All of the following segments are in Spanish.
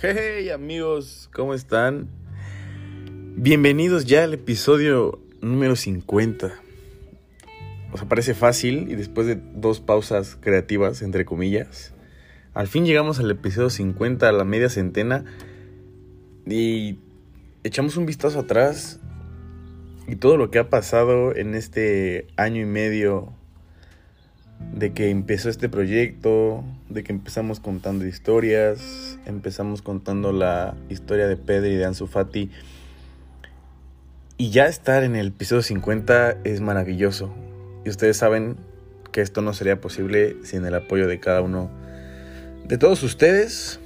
Hey amigos, ¿cómo están? Bienvenidos ya al episodio número 50. O sea, parece fácil y después de dos pausas creativas, entre comillas, al fin llegamos al episodio 50, a la media centena, y echamos un vistazo atrás y todo lo que ha pasado en este año y medio de que empezó este proyecto, de que empezamos contando historias, empezamos contando la historia de Pedro y de Ansu Fati. Y ya estar en el episodio 50 es maravilloso. Y ustedes saben que esto no sería posible sin el apoyo de cada uno de todos ustedes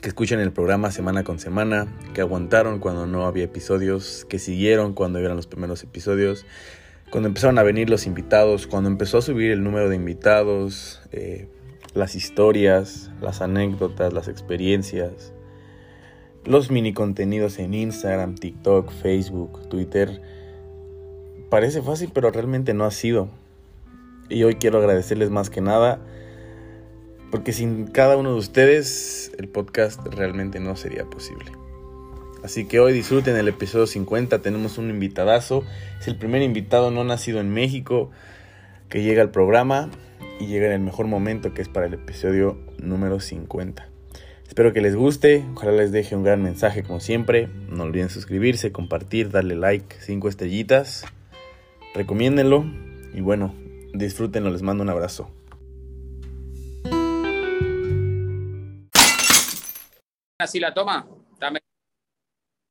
que escuchan el programa semana con semana, que aguantaron cuando no había episodios, que siguieron cuando eran los primeros episodios, cuando empezaron a venir los invitados, cuando empezó a subir el número de invitados, eh, las historias, las anécdotas, las experiencias, los mini contenidos en Instagram, TikTok, Facebook, Twitter. Parece fácil, pero realmente no ha sido. Y hoy quiero agradecerles más que nada, porque sin cada uno de ustedes el podcast realmente no sería posible. Así que hoy disfruten el episodio 50, tenemos un invitadazo. Es el primer invitado no nacido en México que llega al programa y llega en el mejor momento que es para el episodio número 50. Espero que les guste, ojalá les deje un gran mensaje como siempre. No olviden suscribirse, compartir, darle like, 5 estrellitas. Recomiéndenlo y bueno, disfrútenlo, les mando un abrazo. Así la toma.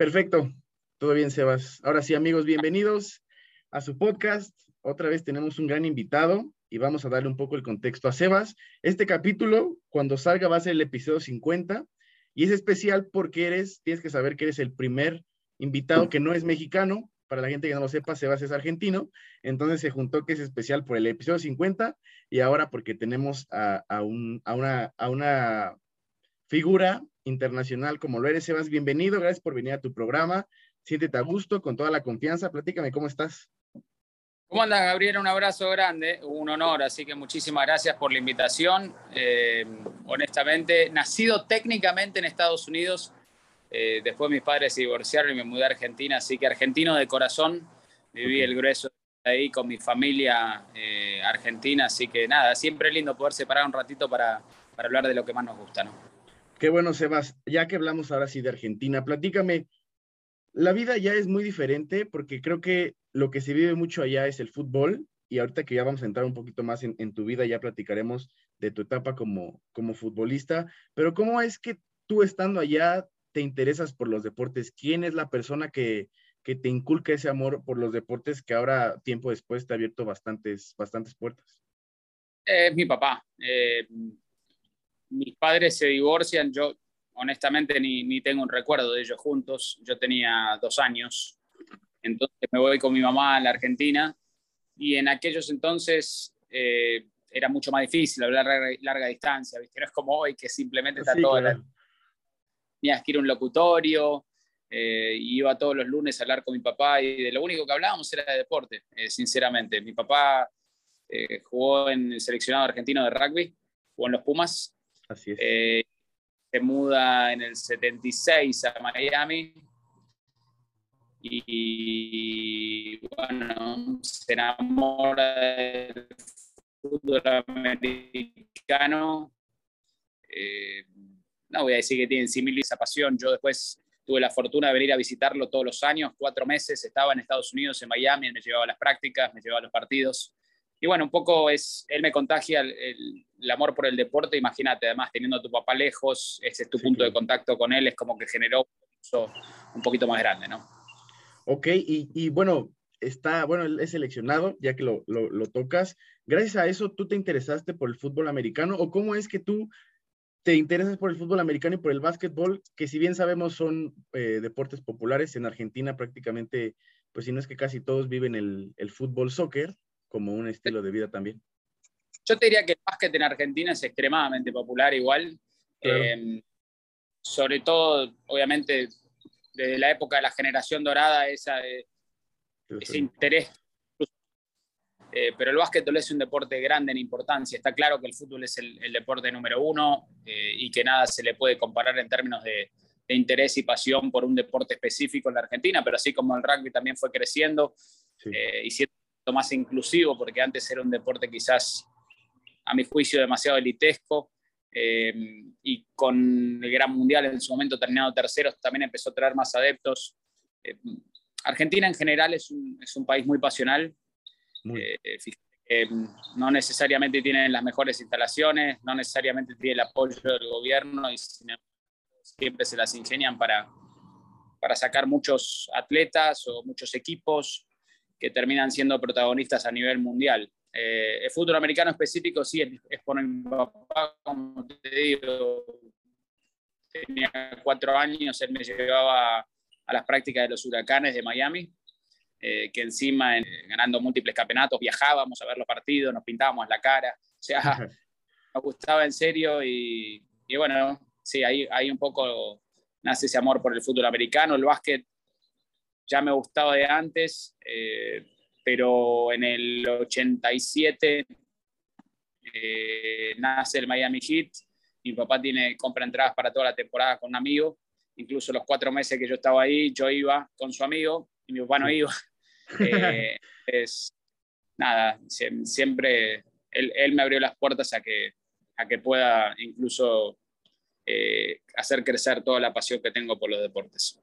Perfecto. Todo bien, Sebas. Ahora sí, amigos, bienvenidos a su podcast. Otra vez tenemos un gran invitado y vamos a darle un poco el contexto a Sebas. Este capítulo, cuando salga, va a ser el episodio 50 y es especial porque eres, tienes que saber que eres el primer invitado que no es mexicano. Para la gente que no lo sepa, Sebas es argentino. Entonces se juntó que es especial por el episodio 50 y ahora porque tenemos a, una, a una figura internacional como lo eres, Sebas. Bienvenido, gracias por venir a tu programa. Siéntete a gusto, con toda la confianza. Platícame, ¿cómo estás? ¿Cómo andas, Gabriel? Un abrazo grande, un honor, así que muchísimas gracias por la invitación. Eh, honestamente, nacido técnicamente en Estados Unidos, eh, después mis padres se divorciaron y me mudé a Argentina, así que argentino de corazón, viví el grueso ahí con mi familia eh, argentina, así que nada, siempre es lindo poder separar un ratito para, para hablar de lo que más nos gusta, ¿no? Qué bueno, Sebas. Ya que hablamos ahora sí de Argentina, platícame. La vida ya es muy diferente porque creo que lo que se vive mucho allá es el fútbol y ahorita que ya vamos a entrar un poquito más en, tu vida, ya platicaremos de tu etapa como, futbolista. Pero ¿cómo es que tú estando allá te interesas por los deportes? ¿Quién es la persona que, te inculca ese amor por los deportes que ahora, tiempo después, te ha abierto bastantes, puertas? Eh, mi papá. Eh, mis padres se divorcian, yo honestamente ni, ni, tengo un recuerdo de ellos juntos, yo tenía dos años, entonces me voy con mi mamá a la Argentina y en aquellos entonces eh, era mucho más difícil hablar larga, larga, distancia, ¿viste? no es como hoy que simplemente está sí, todo... Claro. Tenías que ir a un locutorio, eh, iba todos los lunes a hablar con mi papá y de lo único que hablábamos era de deporte, eh, sinceramente. Mi papá eh, jugó en el seleccionado argentino de rugby, jugó en los Pumas, Así es. Eh, se muda en el 76 a Miami y bueno, se enamora del fútbol americano. Eh, no voy a decir que tiene simil esa pasión. Yo después tuve la fortuna de venir a visitarlo todos los años, cuatro meses, estaba en Estados Unidos, en Miami, me llevaba a las prácticas, me llevaba a los partidos y bueno, un poco es, él me contagia el, el, el amor por el deporte, imagínate, además teniendo a tu papá lejos, ese es tu sí, punto claro. de contacto con él, es como que generó un poquito más grande, ¿no? Ok, y, y bueno, está, bueno, es seleccionado, ya que lo, lo, lo, tocas. Gracias a eso, ¿tú te interesaste por el fútbol americano? ¿O cómo es que tú te interesas por el fútbol americano y por el básquetbol, que si bien sabemos son eh, deportes populares en Argentina prácticamente, pues si no es que casi todos viven el, el fútbol soccer, como un estilo de vida también. Yo te diría que el básquet en Argentina es extremadamente popular igual, claro. eh, sobre todo, obviamente, desde la época de la generación dorada, esa, ese interés. Eh, pero el básquetbol es un deporte grande en importancia. Está claro que el fútbol es el, deporte número uno eh, y que nada se le puede comparar en términos de, interés y pasión por un deporte específico en la Argentina, pero así como el rugby también fue creciendo eh, y siendo más inclusivo, porque antes era un deporte quizás, a mi juicio, demasiado elitesco. y con el Gran Mundial en su momento terminado terceros también empezó a traer más adeptos. Argentina en general es un, es un país muy pasional, eh, no necesariamente tienen las mejores instalaciones, no necesariamente tiene el apoyo del gobierno y siempre se las ingenian para, para sacar muchos atletas o muchos equipos que terminan siendo protagonistas a nivel mundial. Eh, el fútbol americano específico sí es por mi papá, como te digo, tenía cuatro años, él me llevaba a las prácticas de los huracanes de Miami eh, que encima ganando múltiples campeonatos viajábamos a ver los partidos, nos pintábamos la cara, o sea, nos gustaba en serio y, bueno, sí, ahí, ahí un poco nace ese amor por el fútbol americano, el básquet ya me gustaba de antes, eh, pero en el 87 eh, nace el Miami Heat, mi papá tiene, compra entradas para toda la temporada con un amigo, incluso los cuatro meses que yo estaba ahí, yo iba con su amigo y mi papá no iba. Eh, es nada, siempre él, me abrió las puertas a que, a que pueda incluso eh, hacer crecer toda la pasión que tengo por los deportes.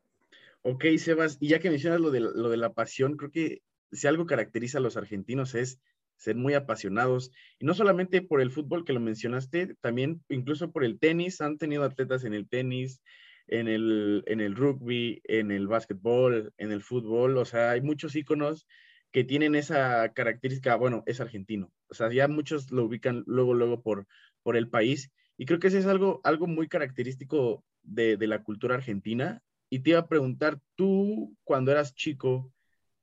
Ok, Sebas, y ya que mencionas lo de, lo de la pasión, creo que si algo caracteriza a los argentinos es ser muy apasionados, y no solamente por el fútbol que lo mencionaste, también incluso por el tenis, han tenido atletas en el tenis, en el, en el rugby, en el básquetbol, en el fútbol, o sea, hay muchos íconos que tienen esa característica, bueno, es argentino, o sea, ya muchos lo ubican luego, luego por, por el país, y creo que eso es algo, algo muy característico de, de la cultura argentina, y te iba a preguntar, tú cuando eras chico,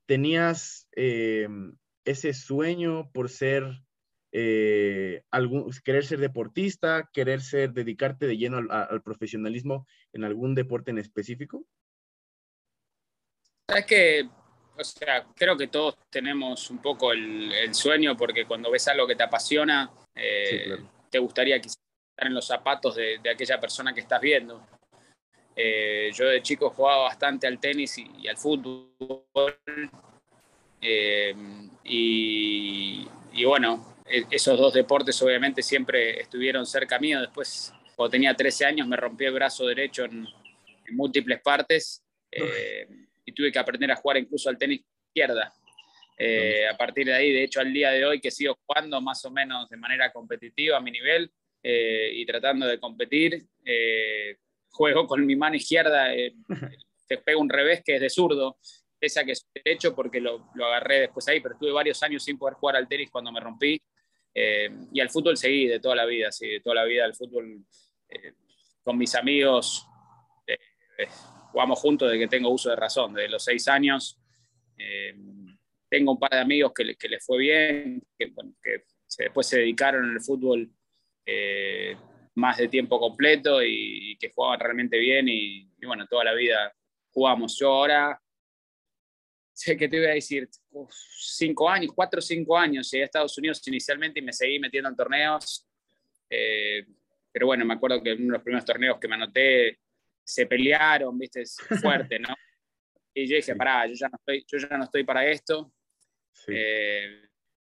¿tenías eh, ese sueño por ser eh, algún, querer ser deportista, querer ser, dedicarte de lleno al, profesionalismo en algún deporte en específico? Es que, o sea, creo que todos tenemos un poco el, sueño porque cuando ves algo que te apasiona, eh, te gustaría estar en los zapatos de, aquella persona que estás viendo. Eh, yo de chico jugaba bastante al tenis y, al fútbol. y, y, bueno, e-, esos dos deportes obviamente siempre estuvieron cerca mío. Después, cuando tenía 13 años, me rompí el brazo derecho en, múltiples partes eh, y tuve que aprender a jugar incluso al tenis izquierda. Eh, a partir de ahí, de hecho, al día de hoy que sigo jugando más o menos de manera competitiva a mi nivel eh, y tratando de competir, juego con mi mano izquierda, te pego un revés que es de zurdo, pese a que es derecho porque lo, lo, agarré después ahí, pero estuve varios años sin poder jugar al tenis cuando me rompí eh, y al fútbol seguí de toda la vida, sí, de toda la vida al fútbol eh, con mis amigos. Eh, jugamos juntos desde que tengo uso de razón, desde los seis años. tengo un par de amigos que, que les fue bien, que, después se dedicaron al fútbol más de tiempo completo y, que jugaban realmente bien y, y, bueno, toda la vida jugamos. Yo ahora sé que te iba a decir, cinco años, cuatro o cinco años, llegué a Estados Unidos inicialmente y me seguí metiendo en torneos. Eh, pero bueno, me acuerdo que en uno de los primeros torneos que me anoté se pelearon, viste, es fuerte, ¿no? Y yo dije, pará, yo ya no estoy, yo ya no estoy para esto. Eh,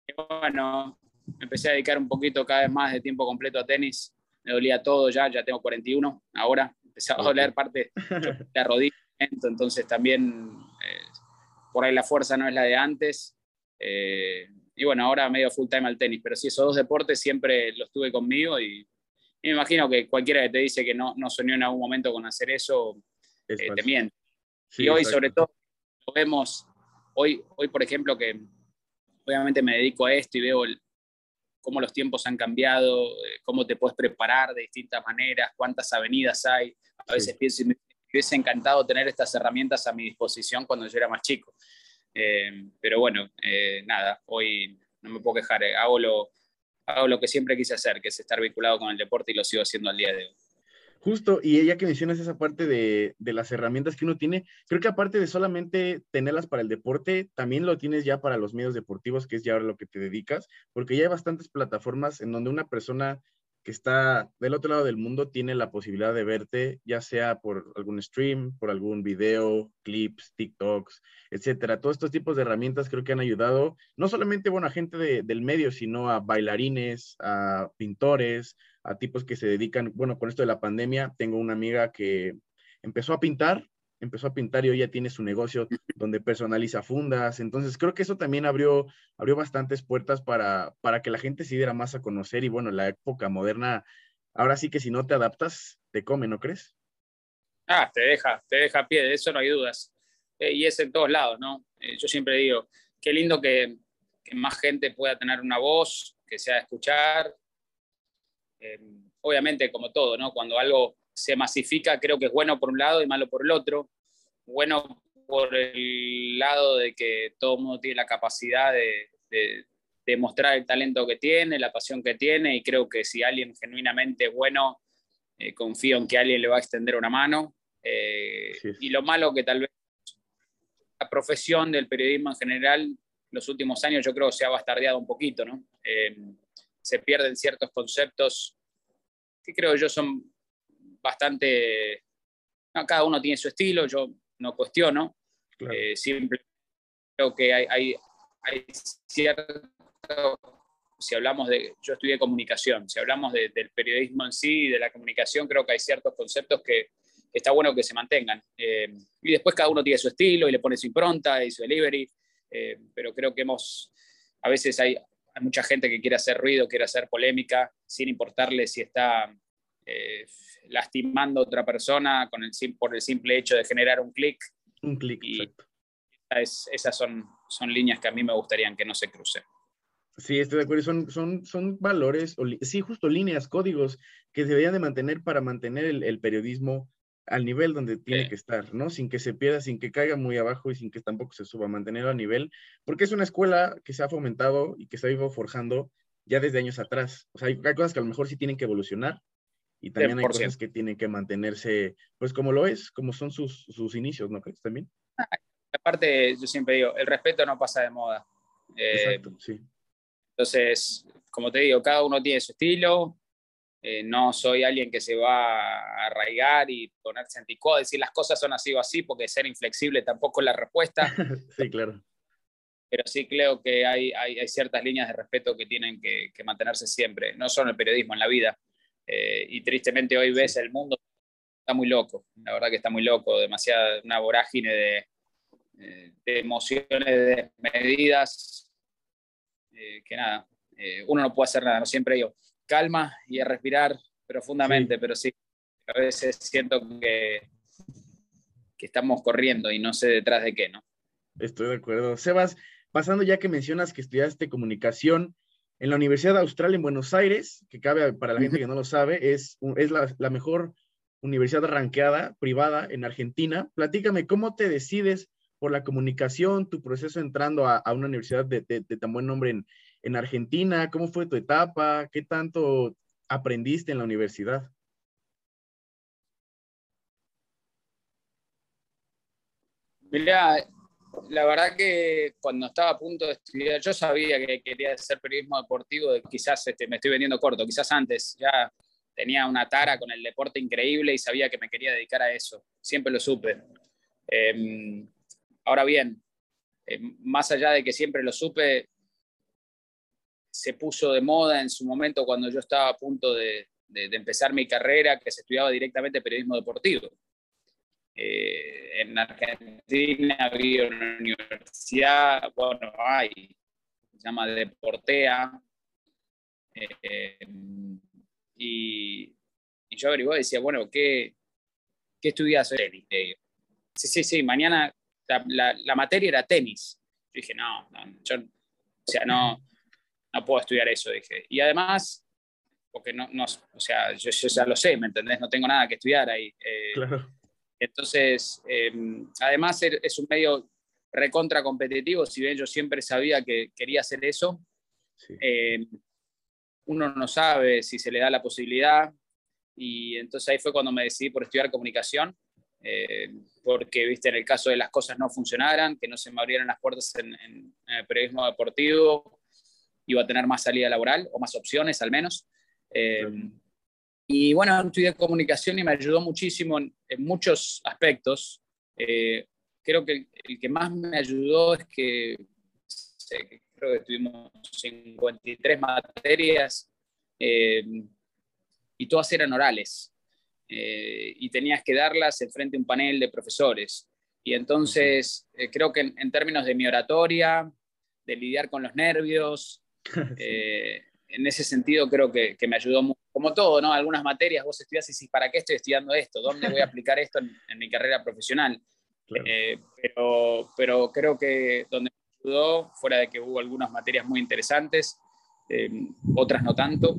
y bueno, empecé a dedicar un poquito cada vez más de tiempo completo a tenis. Me dolía todo ya, ya tengo 41 ahora. Empecé a doler parte de la rodilla, entonces también eh, por ahí la fuerza no es la de antes. Eh, y bueno, ahora medio full time al tenis, pero sí, esos dos deportes siempre los tuve conmigo y, me imagino que cualquiera que te dice que no, no soñó en algún momento con hacer eso, eh, te miente. y hoy sobre todo lo vemos, hoy, hoy por ejemplo que obviamente me dedico a esto y veo cómo los tiempos han cambiado, eh, cómo te puedes preparar de distintas maneras, cuántas avenidas hay. A veces pienso, hubiese encantado tener estas herramientas a mi disposición cuando yo era más chico. Eh, pero bueno, eh, nada, hoy no me puedo quejar, hago, lo, hago lo que siempre quise hacer, que es estar vinculado con el deporte y lo sigo haciendo al día de hoy. Justo, y ella que mencionas esa parte de, de, las herramientas que uno tiene, creo que aparte de solamente tenerlas para el deporte, también lo tienes ya para los medios deportivos, que es ya ahora lo que te dedicas, porque ya hay bastantes plataformas en donde una persona que está del otro lado del mundo tiene la posibilidad de verte, ya sea por algún stream, por algún video, clips, TikToks, etcétera. Todos estos tipos de herramientas creo que han ayudado no solamente bueno, a gente del medio, sino a bailarines, a pintores, a tipos que se dedican, bueno, con esto de la pandemia, tengo una amiga que empezó a pintar empezó a pintar y hoy ya tiene su negocio donde personaliza fundas. Entonces creo que eso también abrió, abrió bastantes puertas para, para que la gente se diera más a conocer y bueno, la época moderna, ahora sí que si no te adaptas, te come, ¿no crees? Ah, te deja, te deja a pie, de eso no hay dudas. Eh, y es en todos lados, ¿no? Eh, yo siempre digo, qué lindo que, que, más gente pueda tener una voz, que sea escuchar. Eh, obviamente, como todo, ¿no? Cuando algo se masifica, creo que es bueno por un lado y malo por el otro. Bueno por el lado de que todo el mundo tiene la capacidad de, de, mostrar el talento que tiene, la pasión que tiene, y creo que si alguien genuinamente es bueno, eh, confío en que alguien le va a extender una mano. Eh, y lo malo que tal vez la profesión del periodismo en general, los últimos años yo creo que se ha bastardeado un poquito, ¿no? Se pierden ciertos conceptos que creo yo son bastante, cada uno tiene su estilo, yo no cuestiono, eh, siempre creo que hay, hay, hay, cierto, si hablamos de, yo estudié comunicación, si hablamos del periodismo en sí y de la comunicación, creo que hay ciertos conceptos que, está bueno que se mantengan. Eh, y después cada uno tiene su estilo y le pone su impronta y su delivery, eh, pero creo que hemos, a veces hay, hay mucha gente que quiere hacer ruido, quiere hacer polémica, sin importarle si está eh, lastimando a otra persona con el, por el simple hecho de generar un clic. Un clic, exacto. esas son, son líneas que a mí me gustaría que no se crucen. Sí, estoy de acuerdo. Son, son, son valores, sí, justo líneas, códigos que se deberían de mantener para mantener el, periodismo al nivel donde tiene que estar, ¿no? Sin que se pierda, sin que caiga muy abajo y sin que tampoco se suba, mantenerlo a nivel, porque es una escuela que se ha fomentado y que se ha ido forjando ya desde años atrás. O sea, hay, hay cosas que a lo mejor sí tienen que evolucionar, y también hay cosas que tienen que mantenerse, pues como lo es, como son sus, sus inicios, ¿no crees también? Aparte, yo siempre digo, el respeto no pasa de moda. Eh, Exacto, sí. Entonces, como te digo, cada uno tiene su estilo. Eh, no soy alguien que se va a arraigar y ponerse anticuado, decir las cosas son así o así, porque ser inflexible tampoco es la respuesta. sí, claro. Pero sí creo que hay, hay, hay ciertas líneas de respeto que tienen que, que mantenerse siempre, no solo en el periodismo, en la vida. Eh, y tristemente hoy ves el mundo está muy loco, la verdad que está muy loco, demasiada una vorágine de, eh, de emociones desmedidas, eh, que nada, uno no puede hacer nada, no siempre digo, calma y a respirar profundamente, pero sí, a veces siento que, que estamos corriendo y no sé detrás de qué, ¿no? Estoy de acuerdo. Sebas, pasando ya que mencionas que estudiaste comunicación, en la Universidad Austral en Buenos Aires, que cabe para la gente que no lo sabe, es, es la, mejor universidad ranqueada privada en Argentina. Platícame, ¿cómo te decides por la comunicación, tu proceso entrando a, una universidad de, tan buen nombre en, en Argentina? ¿Cómo fue tu etapa? ¿Qué tanto aprendiste en la universidad? Mira, la verdad que cuando estaba a punto de estudiar, yo sabía que quería hacer periodismo deportivo, quizás este, me estoy vendiendo corto, quizás antes ya tenía una tara con el deporte increíble y sabía que me quería dedicar a eso, siempre lo supe. Em, ahora bien, em, más allá de que siempre lo supe, se puso de moda en su momento cuando yo estaba a punto de empezar mi carrera, que se estudiaba directamente periodismo deportivo. Eh, en Argentina había una universidad, bueno, hay, se llama Deportea, eh, y, y, yo averigué decía, bueno, ¿qué, qué estudias? Tenis. Sí, sí, sí, mañana la, la, materia era tenis. Yo dije, no, yo, o sea, no, no puedo estudiar eso, dije. Y además, porque no, no o sea, yo, yo, ya lo sé, ¿me entendés? No tengo nada que estudiar ahí. Eh, claro. Entonces, em, además es un medio recontra competitivo, si bien yo siempre sabía que quería hacer eso, em, uno no sabe si se le da la posibilidad. y entonces ahí fue cuando me decidí por estudiar comunicación, eh, porque, viste, en el caso de las cosas no funcionaran, que no se me abrieran las puertas en, el periodismo deportivo, iba a tener más salida laboral o más opciones al menos. Eh, y bueno, estudié comunicación y me ayudó muchísimo en, muchos aspectos. Eh, creo que el, que más me ayudó es que creo que tuvimos 53 materias y todas eran orales. Eh, y tenías que darlas en frente a un panel de profesores. Y entonces eh, creo que en, términos de mi oratoria, de lidiar con los nervios, eh, en ese sentido creo que, me ayudó mucho. Como todo, ¿no? Algunas materias vos estudias y dices, ¿para qué estoy estudiando esto? ¿Dónde voy a aplicar esto en, mi carrera profesional? pero, pero creo que donde me ayudó, fuera de que hubo algunas materias muy interesantes, otras no tanto,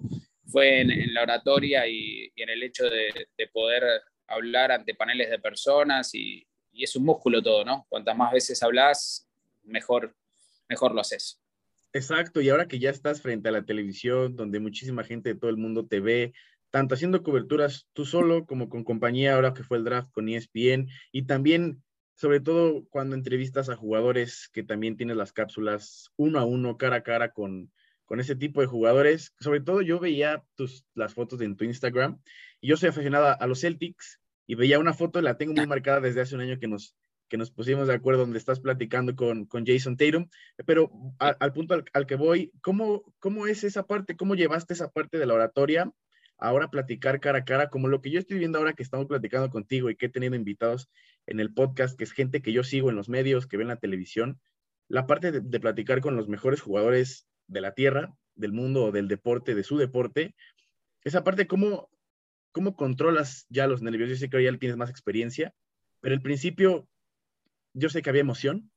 fue en, la oratoria y, en el hecho de, poder hablar ante paneles de personas y, es un músculo todo, ¿no? Cuantas más veces hablas, mejor, mejor lo haces. Exacto, y ahora que ya estás frente a la televisión, donde muchísima gente de todo el mundo te ve, tanto haciendo coberturas tú solo como con compañía, ahora que fue el draft con ESPN, y también, sobre todo, cuando entrevistas a jugadores que también tienes las cápsulas uno a uno, cara a cara con, con ese tipo de jugadores. Sobre todo yo veía tus, las fotos en tu Instagram y yo soy aficionada a los Celtics y veía una foto, la tengo muy marcada desde hace un año que nos, que nos pusimos de acuerdo donde estás platicando con, con Jason Tatum, pero al punto al, que voy, ¿cómo, ¿cómo es esa parte? ¿Cómo llevaste esa parte de la oratoria? Ahora platicar cara a cara, como lo que yo estoy viendo ahora que estamos platicando contigo y que he tenido invitados en el podcast, que es gente que yo sigo en los medios, que ven la televisión, la parte de, de platicar con los mejores jugadores de la tierra, del mundo del deporte, de su deporte. Esa parte, ¿cómo, cómo controlas ya los nervios? Yo sé que ya tienes más experiencia, pero al principio yo sé que había emoción,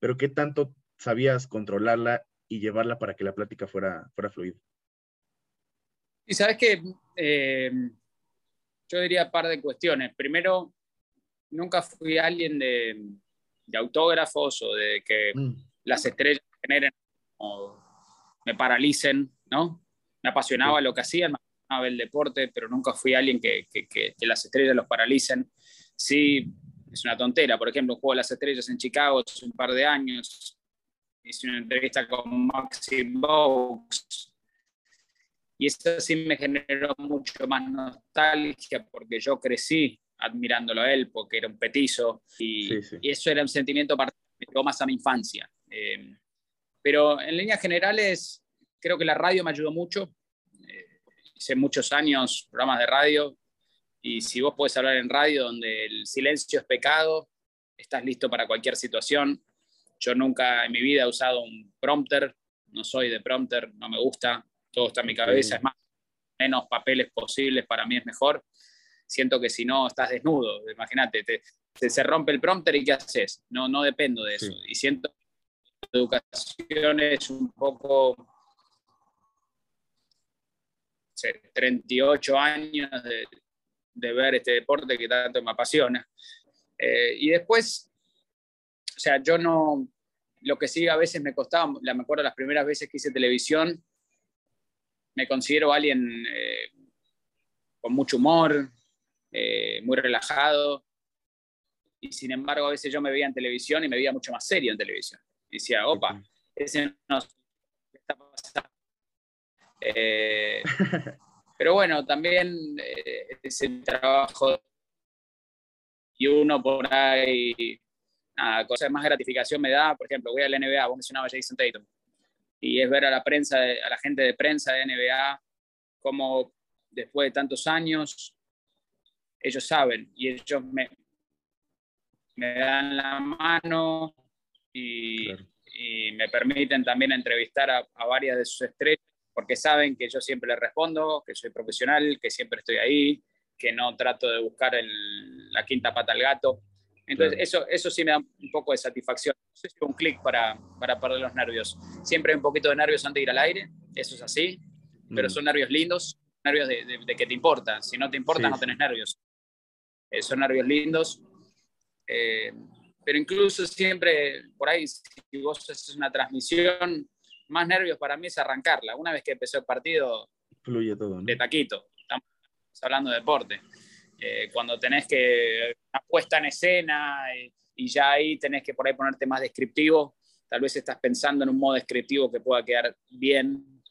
pero ¿qué tanto sabías controlarla y llevarla para que la plática fuera, fuera fluida? Y sabes que eh, yo diría un par de cuestiones. Primero, nunca fui alguien de, autógrafos o de que mm. las estrellas generen me paralicen, ¿no? Me apasionaba lo que hacían, me apasionaba el deporte, pero nunca fui alguien que, que, las estrellas los paralicen. Sí, es una tontera. Por ejemplo, juego las estrellas en Chicago hace un par de años. Hice una entrevista con Maxi Box. Y eso sí me generó mucho más nostalgia porque yo crecí admirándolo a él, porque era un petizo. Y, y eso era un sentimiento más a mi infancia. Eh, pero en líneas generales, creo que la radio me ayudó mucho. Eh, hice muchos años programas de radio y si vos podés hablar en radio donde el silencio es pecado, estás listo para cualquier situación. Yo nunca en mi vida he usado un prompter, no soy de prompter, no me gusta, todo está en mi cabeza, es más, menos papeles posibles para mí es mejor. Siento que si no estás desnudo, imagínate, te, se rompe el prompter y ¿qué haces? No, no dependo de eso. Y siento educación es un poco 38 años de, ver este deporte que tanto me apasiona. Eh, y después, o sea, yo no, lo que sí a veces me costaba, me acuerdo las primeras veces que hice televisión, me considero alguien eh, con mucho humor, eh, muy relajado, y sin embargo a veces yo me veía en televisión y me veía mucho más serio en televisión decía, opa, ese no está pasando. Eh, pero bueno, también eh, ese trabajo y uno por ahí, nada, cosa más gratificación me da, por ejemplo, voy a la NBA, vos mencionabas Jason Tatum, y es ver a la prensa, a la gente de prensa de NBA, como después de tantos años, ellos saben y ellos me, me dan la mano, y, me permiten también entrevistar a, varias de sus estrellas porque saben que yo siempre les respondo, que soy profesional, que siempre estoy ahí, que no trato de buscar la quinta pata al gato. Entonces, eso, eso sí me da un poco de satisfacción. No un clic para, para perder los nervios. Siempre hay un poquito de nervios antes de ir al aire, eso es así, pero mm. son nervios lindos, nervios de, que te importa. Si no te importa, no tenés nervios. Eh, son nervios lindos. Eh, pero incluso siempre, por ahí, si vos haces una transmisión, más nervios para mí es arrancarla. Una vez que empezó el partido, fluye todo. De taquito. hablando de deporte. Eh, cuando tenés que una puesta en escena y, y, ya ahí tenés que por ahí ponerte más descriptivo, tal vez estás pensando en un modo descriptivo que pueda quedar bien,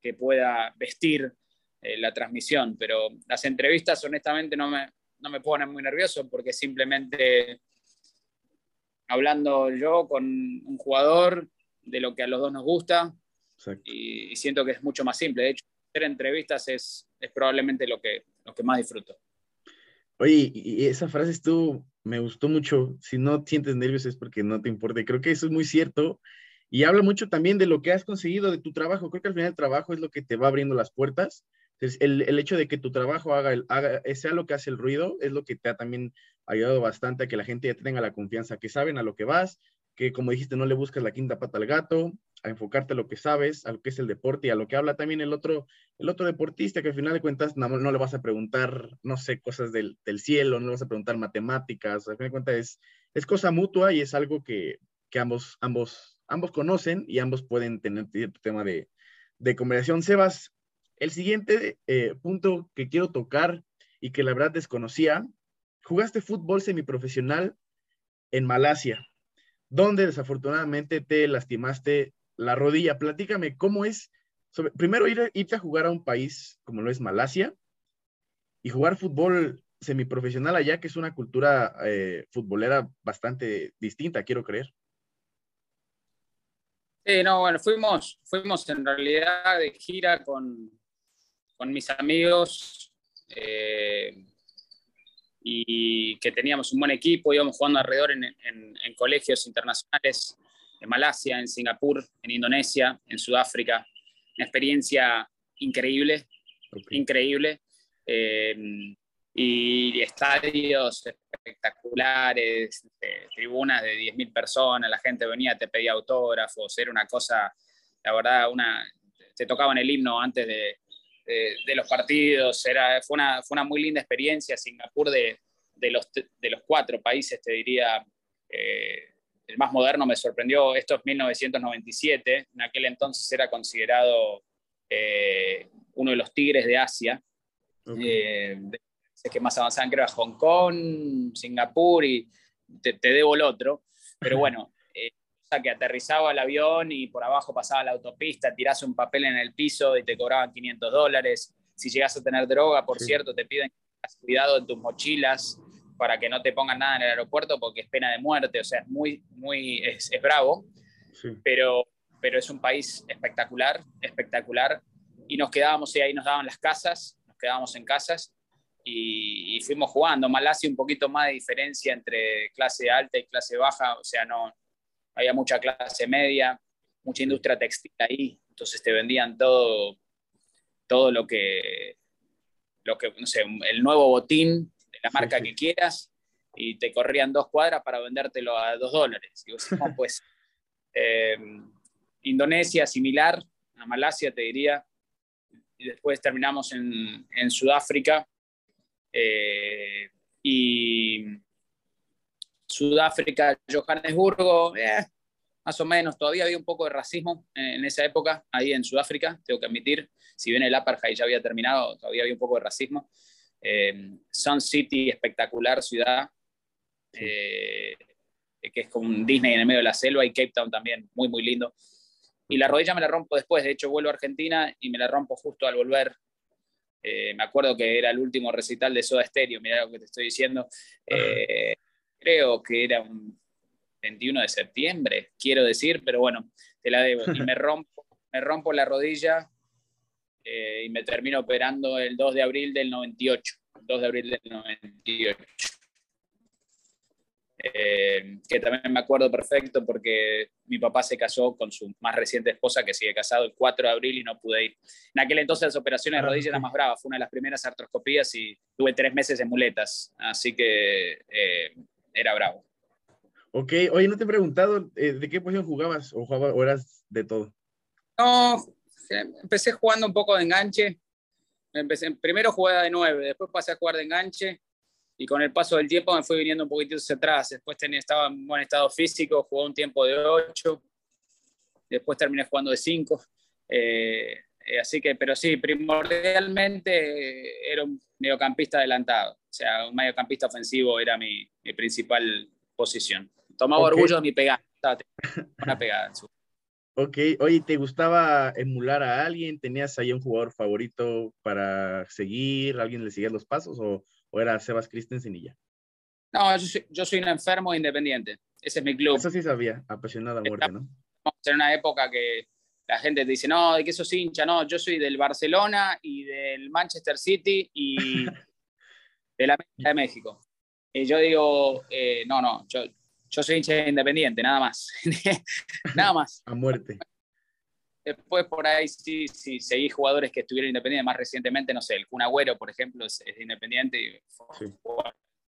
que pueda vestir eh, la transmisión, pero las entrevistas honestamente no me, no me ponen muy nervioso porque simplemente hablando yo con un jugador de lo que a los dos nos gusta y, y, siento que es mucho más simple. De hecho, hacer entrevistas es, es probablemente lo que, lo que más disfruto. Oye, y esa frase estuvo, me gustó mucho. Si no sientes nervios es porque no te importa. Creo que eso es muy cierto. Y habla mucho también de lo que has conseguido de tu trabajo. Creo que al final el trabajo es lo que te va abriendo las puertas. Entonces, el, el hecho de que tu trabajo haga, el, haga, sea lo que hace el ruido es lo que te ha también ayudado bastante a que la gente ya tenga la confianza, que saben a lo que vas, que como dijiste, no le buscas la quinta pata al gato, a enfocarte a lo que sabes, a lo que es el deporte y a lo que habla también el otro, el otro deportista, que al final de cuentas no, no le vas a preguntar, no sé, cosas del, del, cielo, no le vas a preguntar matemáticas, al final de cuentas es, es cosa mutua y es algo que, que ambos, ambos, ambos conocen y ambos pueden tener cierto tema de, de conversación. Sebas, el siguiente eh, punto que quiero tocar y que la verdad desconocía, jugaste fútbol semiprofesional en Malasia, donde desafortunadamente te lastimaste la rodilla. Platícame, ¿cómo es? Primero, ir, irte a jugar a un país como lo es Malasia y jugar fútbol semiprofesional allá, que es una cultura eh, futbolera bastante distinta, quiero creer. Sí, no, bueno, fuimos, fuimos en realidad de gira con, con mis amigos eh, y que teníamos un buen equipo, íbamos jugando alrededor en, en, en colegios internacionales en Malasia, en Singapur, en Indonesia, en Sudáfrica. Una experiencia increíble, okay. increíble. Eh, y estadios espectaculares, eh, tribunas de 10.000 personas, la gente venía, te pedía autógrafos, era una cosa, la verdad, una, te tocaban el himno antes de, de, de los partidos, era, fue, una, fue una muy linda experiencia. Singapur de, de, los, de los cuatro países, te diría, eh, el más moderno me sorprendió, esto es 1997, en aquel entonces era considerado eh, uno de los tigres de Asia, okay. eh, de, que más avanzaban creo era Hong Kong, Singapur y te, te debo el otro, pero bueno, que aterrizaba el avión y por abajo pasaba la autopista, tirás un papel en el piso y te cobraban 500 dólares, si llegas a tener droga, por sí. cierto, te piden cuidado en tus mochilas, para que no te pongan nada en el aeropuerto porque es pena de muerte, o sea, es muy, muy, es, es bravo, sí. pero, pero es un país espectacular, espectacular, y nos quedábamos, y ahí nos daban las casas, nos quedábamos en casas, y, y, fuimos jugando. Malasia un poquito más de diferencia entre clase alta y clase baja, o sea, no, había mucha clase media, mucha industria textil ahí, entonces te vendían todo, todo lo que, lo que, no sé, el nuevo botín la marca sí, sí. que quieras y te corrían dos cuadras para vendértelo a dos dólares. Y vos pues eh, Indonesia similar a Malasia, te diría. Y después terminamos en, en Sudáfrica. Eh, y Sudáfrica, Johannesburgo, eh, más o menos, todavía había un poco de racismo en esa época, ahí en Sudáfrica, tengo que admitir, si bien el apartheid ya había terminado, todavía había un poco de racismo. Eh, Sun City, espectacular ciudad, eh, que es como un Disney en el medio de la selva, y Cape Town también, muy, muy lindo. Y la rodilla me la rompo después, de hecho vuelvo a Argentina y me la rompo justo al volver. Eh, me acuerdo que era el último recital de Soda Stereo, mira lo que te estoy diciendo. Eh, creo que era un 21 de septiembre, quiero decir, pero bueno, te la debo. Y me rompo, me rompo la rodilla eh, y me termino operando el 2 de abril del 98. 2 de abril del 98. Eh, que también me acuerdo perfecto porque mi papá se casó con su más reciente esposa que sigue casado el 4 de abril y no pude ir. En aquel entonces las operaciones de rodilla eran más bravas, fue una de las primeras artroscopías y tuve tres meses en muletas, así que eh, era bravo. Ok, oye, no te he preguntado eh, de qué posición jugabas o, jugabas, o eras de todo. No, empecé jugando un poco de enganche. Empecé, primero jugué de 9, después pasé a jugar de enganche y con el paso del tiempo me fui viniendo un poquitito hacia atrás. Después tenía, estaba en buen estado físico, jugué un tiempo de 8, después terminé jugando de 5. Eh, Eh, así que, pero sí, primordialmente era un mediocampista adelantado. O sea, un mediocampista ofensivo era mi, principal posición. Tomaba orgullo de mi pegada. Una pegada. Ok, oye, ¿te gustaba emular a alguien? ¿Tenías ahí un jugador favorito para seguir? ¿Alguien le seguía los pasos o, o era Sebas Christensen y ya? No, yo soy, yo soy un enfermo independiente. Ese es mi club. Eso sí sabía, apasionado a muerte, ¿no? En una época que la gente te dice, no, ¿de qué sos hincha? No, yo soy del Barcelona y del Manchester City y de la América de México. Y yo digo, eh, no, no, yo, yo soy hincha independiente, nada más. nada más. A muerte. Después por ahí sí, sí, seguí jugadores que estuvieron independientes más recientemente, no sé, el Kun Agüero, por ejemplo, es, independiente y sí.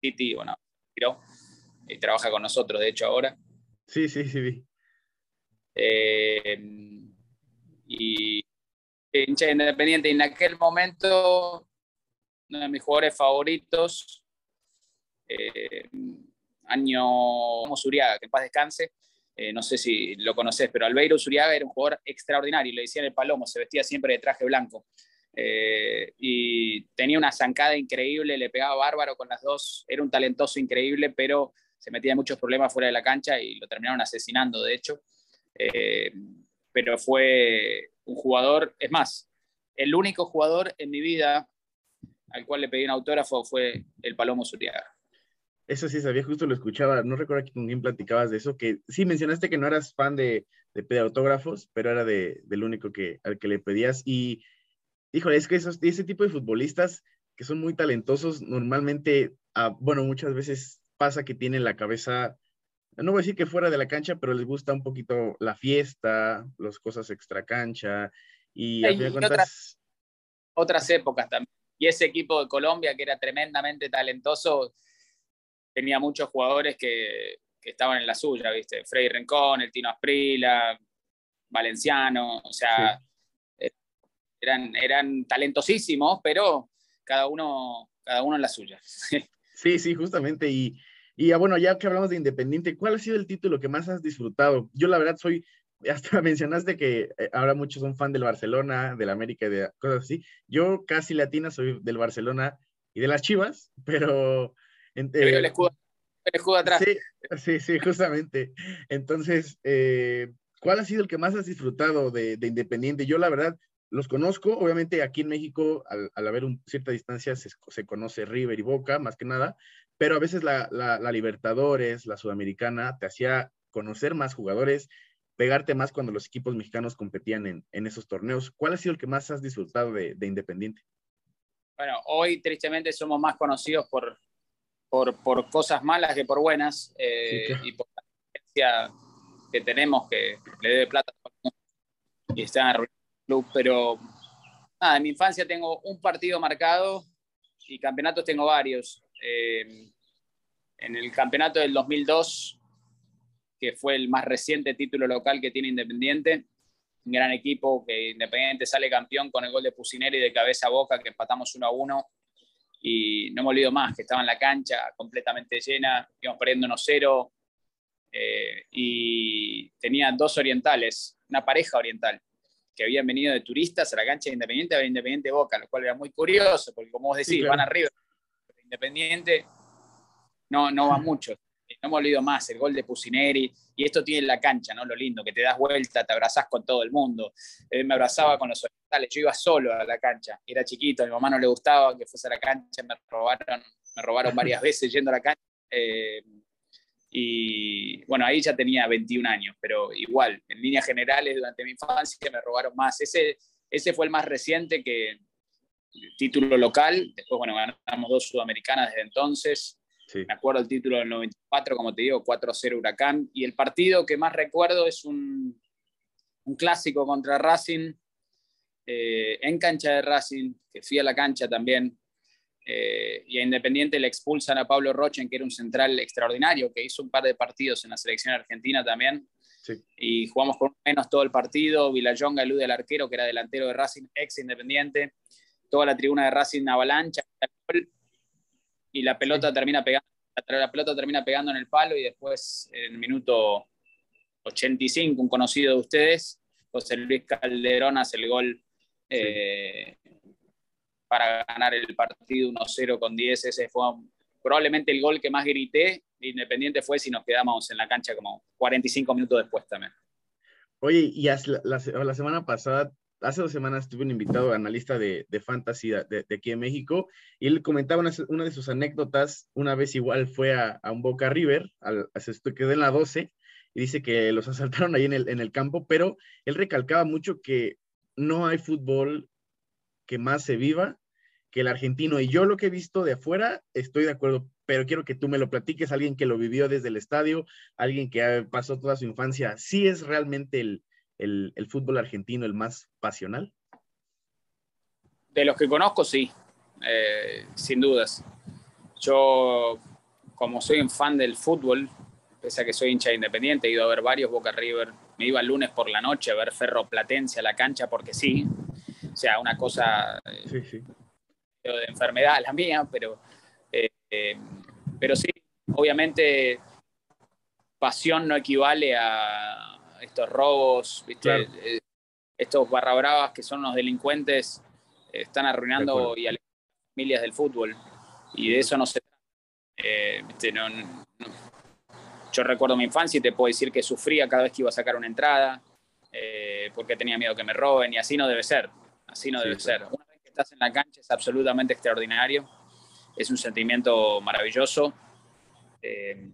City, bueno, y trabaja con nosotros, de hecho, ahora. Sí, sí, sí, vi. Eh, y hincha independiente, y en aquel momento, uno de mis jugadores favoritos, eh, año Uriaga, que en paz descanse, eh, no sé si lo conoces, pero Albeiro Uriaga era un jugador extraordinario, le decían el palomo, se vestía siempre de traje blanco. Eh, y tenía una zancada increíble, le pegaba bárbaro con las dos, era un talentoso increíble, pero se metía en muchos problemas fuera de la cancha y lo terminaron asesinando, de hecho. Eh, pero fue un jugador, es más, el único jugador en mi vida al cual le pedí un autógrafo fue el Palomo Zuriaga. Eso sí sabía, justo lo escuchaba, no recuerdo con quién platicabas de eso, que sí mencionaste que no eras fan de, de pedir autógrafos, pero era de, del único que, al que le pedías. Y, híjole, es que esos, ese tipo de futbolistas que son muy talentosos, normalmente, ah, bueno, muchas veces pasa que tienen la cabeza no voy a decir que fuera de la cancha, pero les gusta un poquito la fiesta, las cosas extra cancha y, otras, otras épocas también. Y ese equipo de Colombia que era tremendamente talentoso, tenía muchos jugadores que, estaban en la suya, ¿viste? Freddy Rincón, el Tino Asprila, Valenciano, o sea, eh, eran, eran talentosísimos, pero cada uno, cada uno en la suya. Sí, sí, justamente. Y, y ah, bueno, ya que hablamos de Independiente, ¿cuál ha sido el título que más has disfrutado? Yo la verdad soy, hasta mencionaste que eh, ahora muchos son fan del Barcelona, del América y de cosas así. Yo casi latina soy del Barcelona y de las Chivas, pero... Eh, el, escudo, el escudo atrás. Sí, sí, sí, justamente. Entonces, eh, ¿cuál ha sido el que más has disfrutado de, de Independiente? Yo la verdad los conozco, obviamente aquí en México, al, haber un, cierta distancia, se, se, conoce River y Boca, más que nada, pero a veces la, la, Libertadores, la Sudamericana, te hacía conocer más jugadores, pegarte más cuando los equipos mexicanos competían en, en esos torneos. ¿Cuál ha sido el que más has disfrutado de, de Independiente? Bueno, hoy tristemente somos más conocidos por, por, por cosas malas que por buenas eh, y por la experiencia que tenemos que le debe plata y está en el club, pero nada, en mi infancia tengo un partido marcado y campeonatos tengo varios. Eh, en el campeonato del 2002, que fue el más reciente título local que tiene Independiente, un gran equipo que Independiente sale campeón con el gol de Pusineri de cabeza a boca, que empatamos 1 a 1. Y no me olvido más, que estaba en la cancha completamente llena, íbamos perdiendo 1-0. Eh, y tenía dos orientales, una pareja oriental, que habían venido de turistas a la cancha de Independiente a ver Independiente Boca, lo cual era muy curioso, porque como vos decís, van arriba Independiente no, no va mucho. No me olvido más, el gol de Pusineri, y esto tiene la cancha, ¿no? Lo lindo, que te das vuelta, te abrazás con todo el mundo. Él me abrazaba con los orientales, yo iba solo a la cancha, era chiquito, a mi mamá no le gustaba que fuese a la cancha, me robaron, me robaron varias veces yendo a la cancha. Eh, y bueno, ahí ya tenía 21 años, pero igual, en líneas generales, durante mi infancia me robaron más. Ese, ese fue el más reciente que, título local, después, bueno, ganamos dos sudamericanas desde entonces. Me acuerdo el título del 94, como te digo, 4-0 Huracán. Y el partido que más recuerdo es un, un clásico contra Racing, eh, en cancha de Racing, que fui a la cancha también. Eh, y a Independiente le expulsan a Pablo Rochen, que era un central extraordinario, que hizo un par de partidos en la selección argentina también. Y jugamos con menos todo el partido. Vilayonga elude al arquero, que era delantero de Racing, ex Independiente toda la tribuna de Racing avalancha y la pelota termina pegando la pelota termina pegando en el palo y después en el minuto 85 un conocido de ustedes José Luis Calderón hace el gol eh, para ganar el partido 1-0 con 10. Ese fue probablemente el gol que más grité. Independiente fue si nos quedamos en la cancha como 45 minutos después también. Oye, y la, la, semana pasada, hace dos semanas, tuve un invitado analista de, de fantasy de, aquí en México y él comentaba una, de sus anécdotas. Una vez igual fue a, un Boca River, al, quedó en la 12 y dice que los asaltaron ahí en el, campo, pero él recalcaba mucho que no hay fútbol que más se viva que el argentino. Y yo lo que he visto de afuera, estoy de acuerdo, pero quiero que tú me lo platiques, alguien que lo vivió desde el estadio, alguien que pasó toda su infancia. ¿Sí es realmente el, fútbol argentino el más pasional? De los que conozco, sí, eh, sin dudas. Yo, como soy un fan del fútbol, pese a que soy hincha independiente, he ido a ver varios Boca River. Me iba el lunes por la noche a ver Ferro Platense a la cancha porque sí. O sea, una cosa sí, sí de enfermedad la mía, pero, eh, eh, pero sí, obviamente pasión no equivale a estos robos, ¿viste? Eh, estos barra bravas que son los delincuentes están arruinando y a las familias del fútbol. Y de eso no se trata. yo recuerdo mi infancia y te puedo decir que sufría cada vez que iba a sacar una entrada porque tenía miedo que me roben y así no debe ser, así no debe ser. Estás en la cancha es absolutamente extraordinario, es un sentimiento maravilloso, eh,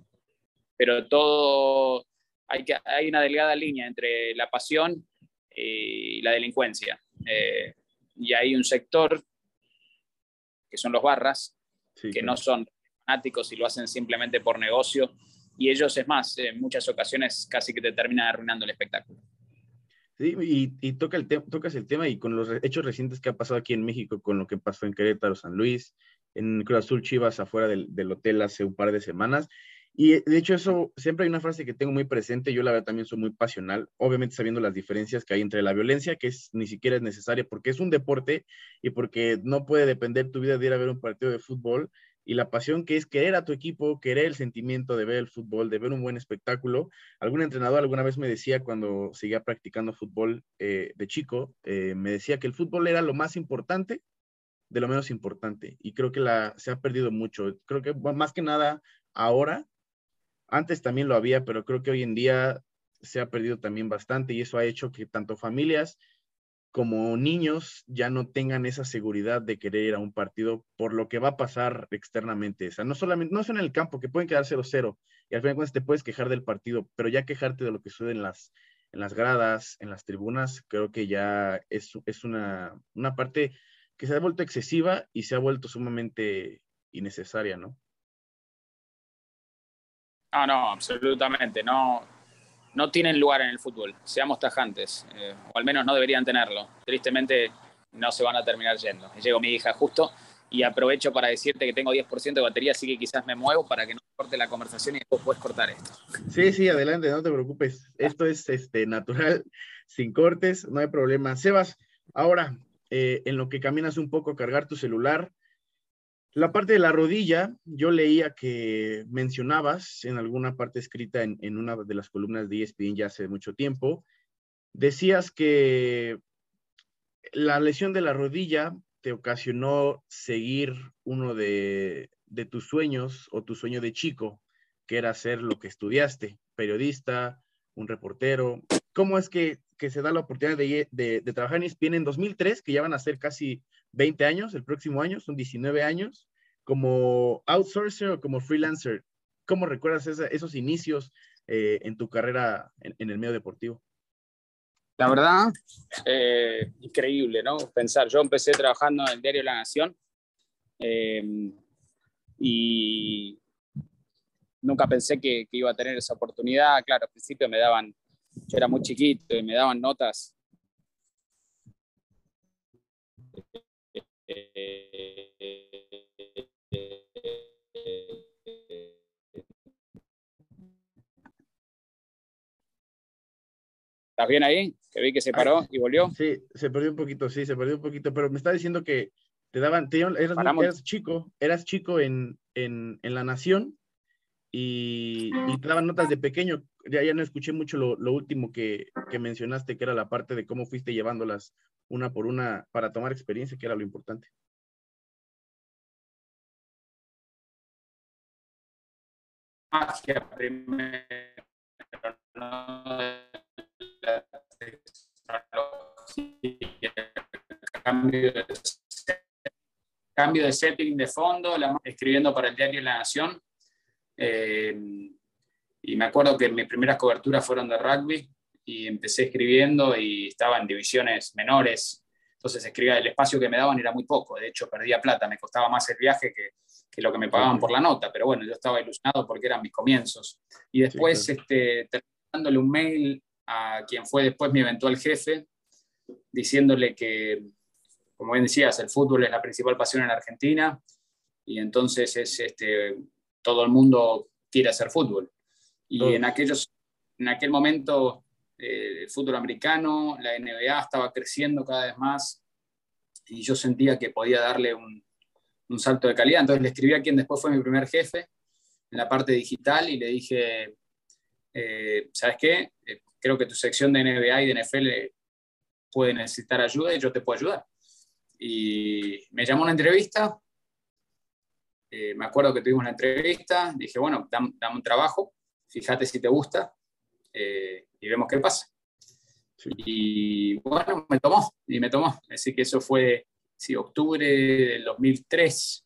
pero todo, hay, que, hay una delgada línea entre la pasión y la delincuencia. Eh, y hay un sector, que son los barras, que no son fanáticos y lo hacen simplemente por negocio, y ellos, es más, en muchas ocasiones casi que te terminan arruinando el espectáculo. Sí, y, toca el tocas el tema y con los hechos recientes que ha pasado aquí en México, con lo que pasó en Querétaro, San Luis, en Cruz Azul Chivas afuera del, hotel hace un par de semanas. Y de hecho eso, siempre hay una frase que tengo muy presente, yo la verdad también soy muy pasional, obviamente sabiendo las diferencias que hay entre la violencia, que es, ni siquiera es necesaria porque es un deporte y porque no puede depender tu vida de ir a ver un partido de fútbol, y la pasión que es querer a tu equipo, querer el sentimiento de ver el fútbol, de ver un buen espectáculo. Algún entrenador alguna vez me decía cuando seguía practicando fútbol eh, de chico, eh, me decía que el fútbol era lo más importante de lo menos importante y creo que la, se ha perdido mucho. Creo que más que nada ahora, antes también lo había, pero creo que hoy en día se ha perdido también bastante y eso ha hecho que tanto familias como niños ya no tengan esa seguridad de querer ir a un partido por lo que va a pasar externamente. O sea, no solamente, no solo en el campo, que pueden quedar 0-0 y al final cuentas te puedes quejar del partido, pero ya quejarte de lo que sucede en las, en las gradas, en las tribunas, creo que ya es, es una, una parte que se ha vuelto excesiva y se ha vuelto sumamente innecesaria, ¿no? Ah, no, absolutamente. No, no tienen lugar en el fútbol, seamos tajantes, eh, o al menos no deberían tenerlo. Tristemente no se van a terminar yendo. Llegó mi hija justo y aprovecho para decirte que tengo 10% de batería, así que quizás me muevo para que no corte la conversación y después puedes cortar esto. Sí, sí, adelante, no te preocupes. Esto es este, natural, sin cortes, no hay problema. Sebas, ahora, eh, en lo que caminas un poco, cargar tu celular, la parte de la rodilla, yo leía que mencionabas en alguna parte escrita en, una de las columnas de ESPN ya hace mucho tiempo, decías que la lesión de la rodilla te ocasionó seguir uno de, tus sueños o tu sueño de chico, que era ser lo que estudiaste, periodista, un reportero. ¿Cómo es que, se da la oportunidad de, de, trabajar en ESPN en 2003, que ya van a ser casi 20 años, el próximo año, son 19 años, como outsourcer o como freelancer. ¿Cómo recuerdas esos inicios eh, en tu carrera en, el medio deportivo? La verdad, eh, increíble, ¿no? Pensar, yo empecé trabajando en el diario La Nación eh, y nunca pensé que, que, iba a tener esa oportunidad. Claro, al principio me daban, yo era muy chiquito y me daban notas ¿Estás bien ahí? Que vi que se paró y volvió. Sí, se perdió un poquito, sí, se perdió un poquito, pero me está diciendo que te daban, eras, chico, eras chico en, en, en La Nación y, y, te daban notas de pequeño. ya, ya no escuché mucho lo, lo último que, que, mencionaste, que era la parte de cómo fuiste llevándolas una por una para tomar experiencia, que era lo importante. primero, cambio de, setting de fondo, escribiendo para el diario La Nación. Eh, y me acuerdo que mis primeras coberturas fueron de rugby y empecé escribiendo y estaba en divisiones menores. Entonces escribía, el espacio que me daban era muy poco, de hecho perdía plata, me costaba más el viaje que, que lo que me pagaban por la nota, pero bueno, yo estaba ilusionado porque eran mis comienzos. Y después, este, terminándole un mail a quien fue después mi eventual jefe, diciéndole que, como bien decías, el fútbol es la principal pasión en Argentina y entonces es, este, todo el mundo quiere hacer fútbol. Y en, aquellos, en aquel momento eh, el fútbol americano, la NBA estaba creciendo cada vez más y yo sentía que podía darle un, un salto de calidad. Entonces le escribí a quien después fue mi primer jefe en la parte digital y le dije, eh, ¿sabes qué? Eh, creo que tu sección de NBA y de NFL puede necesitar ayuda y yo te puedo ayudar. Y me llamó una entrevista, me acuerdo que tuvimos una entrevista, dije, bueno, dame, un trabajo, fíjate si te gusta y vemos qué pasa. Y bueno, me tomó, y me tomó. Así que eso fue sí, octubre del 2003.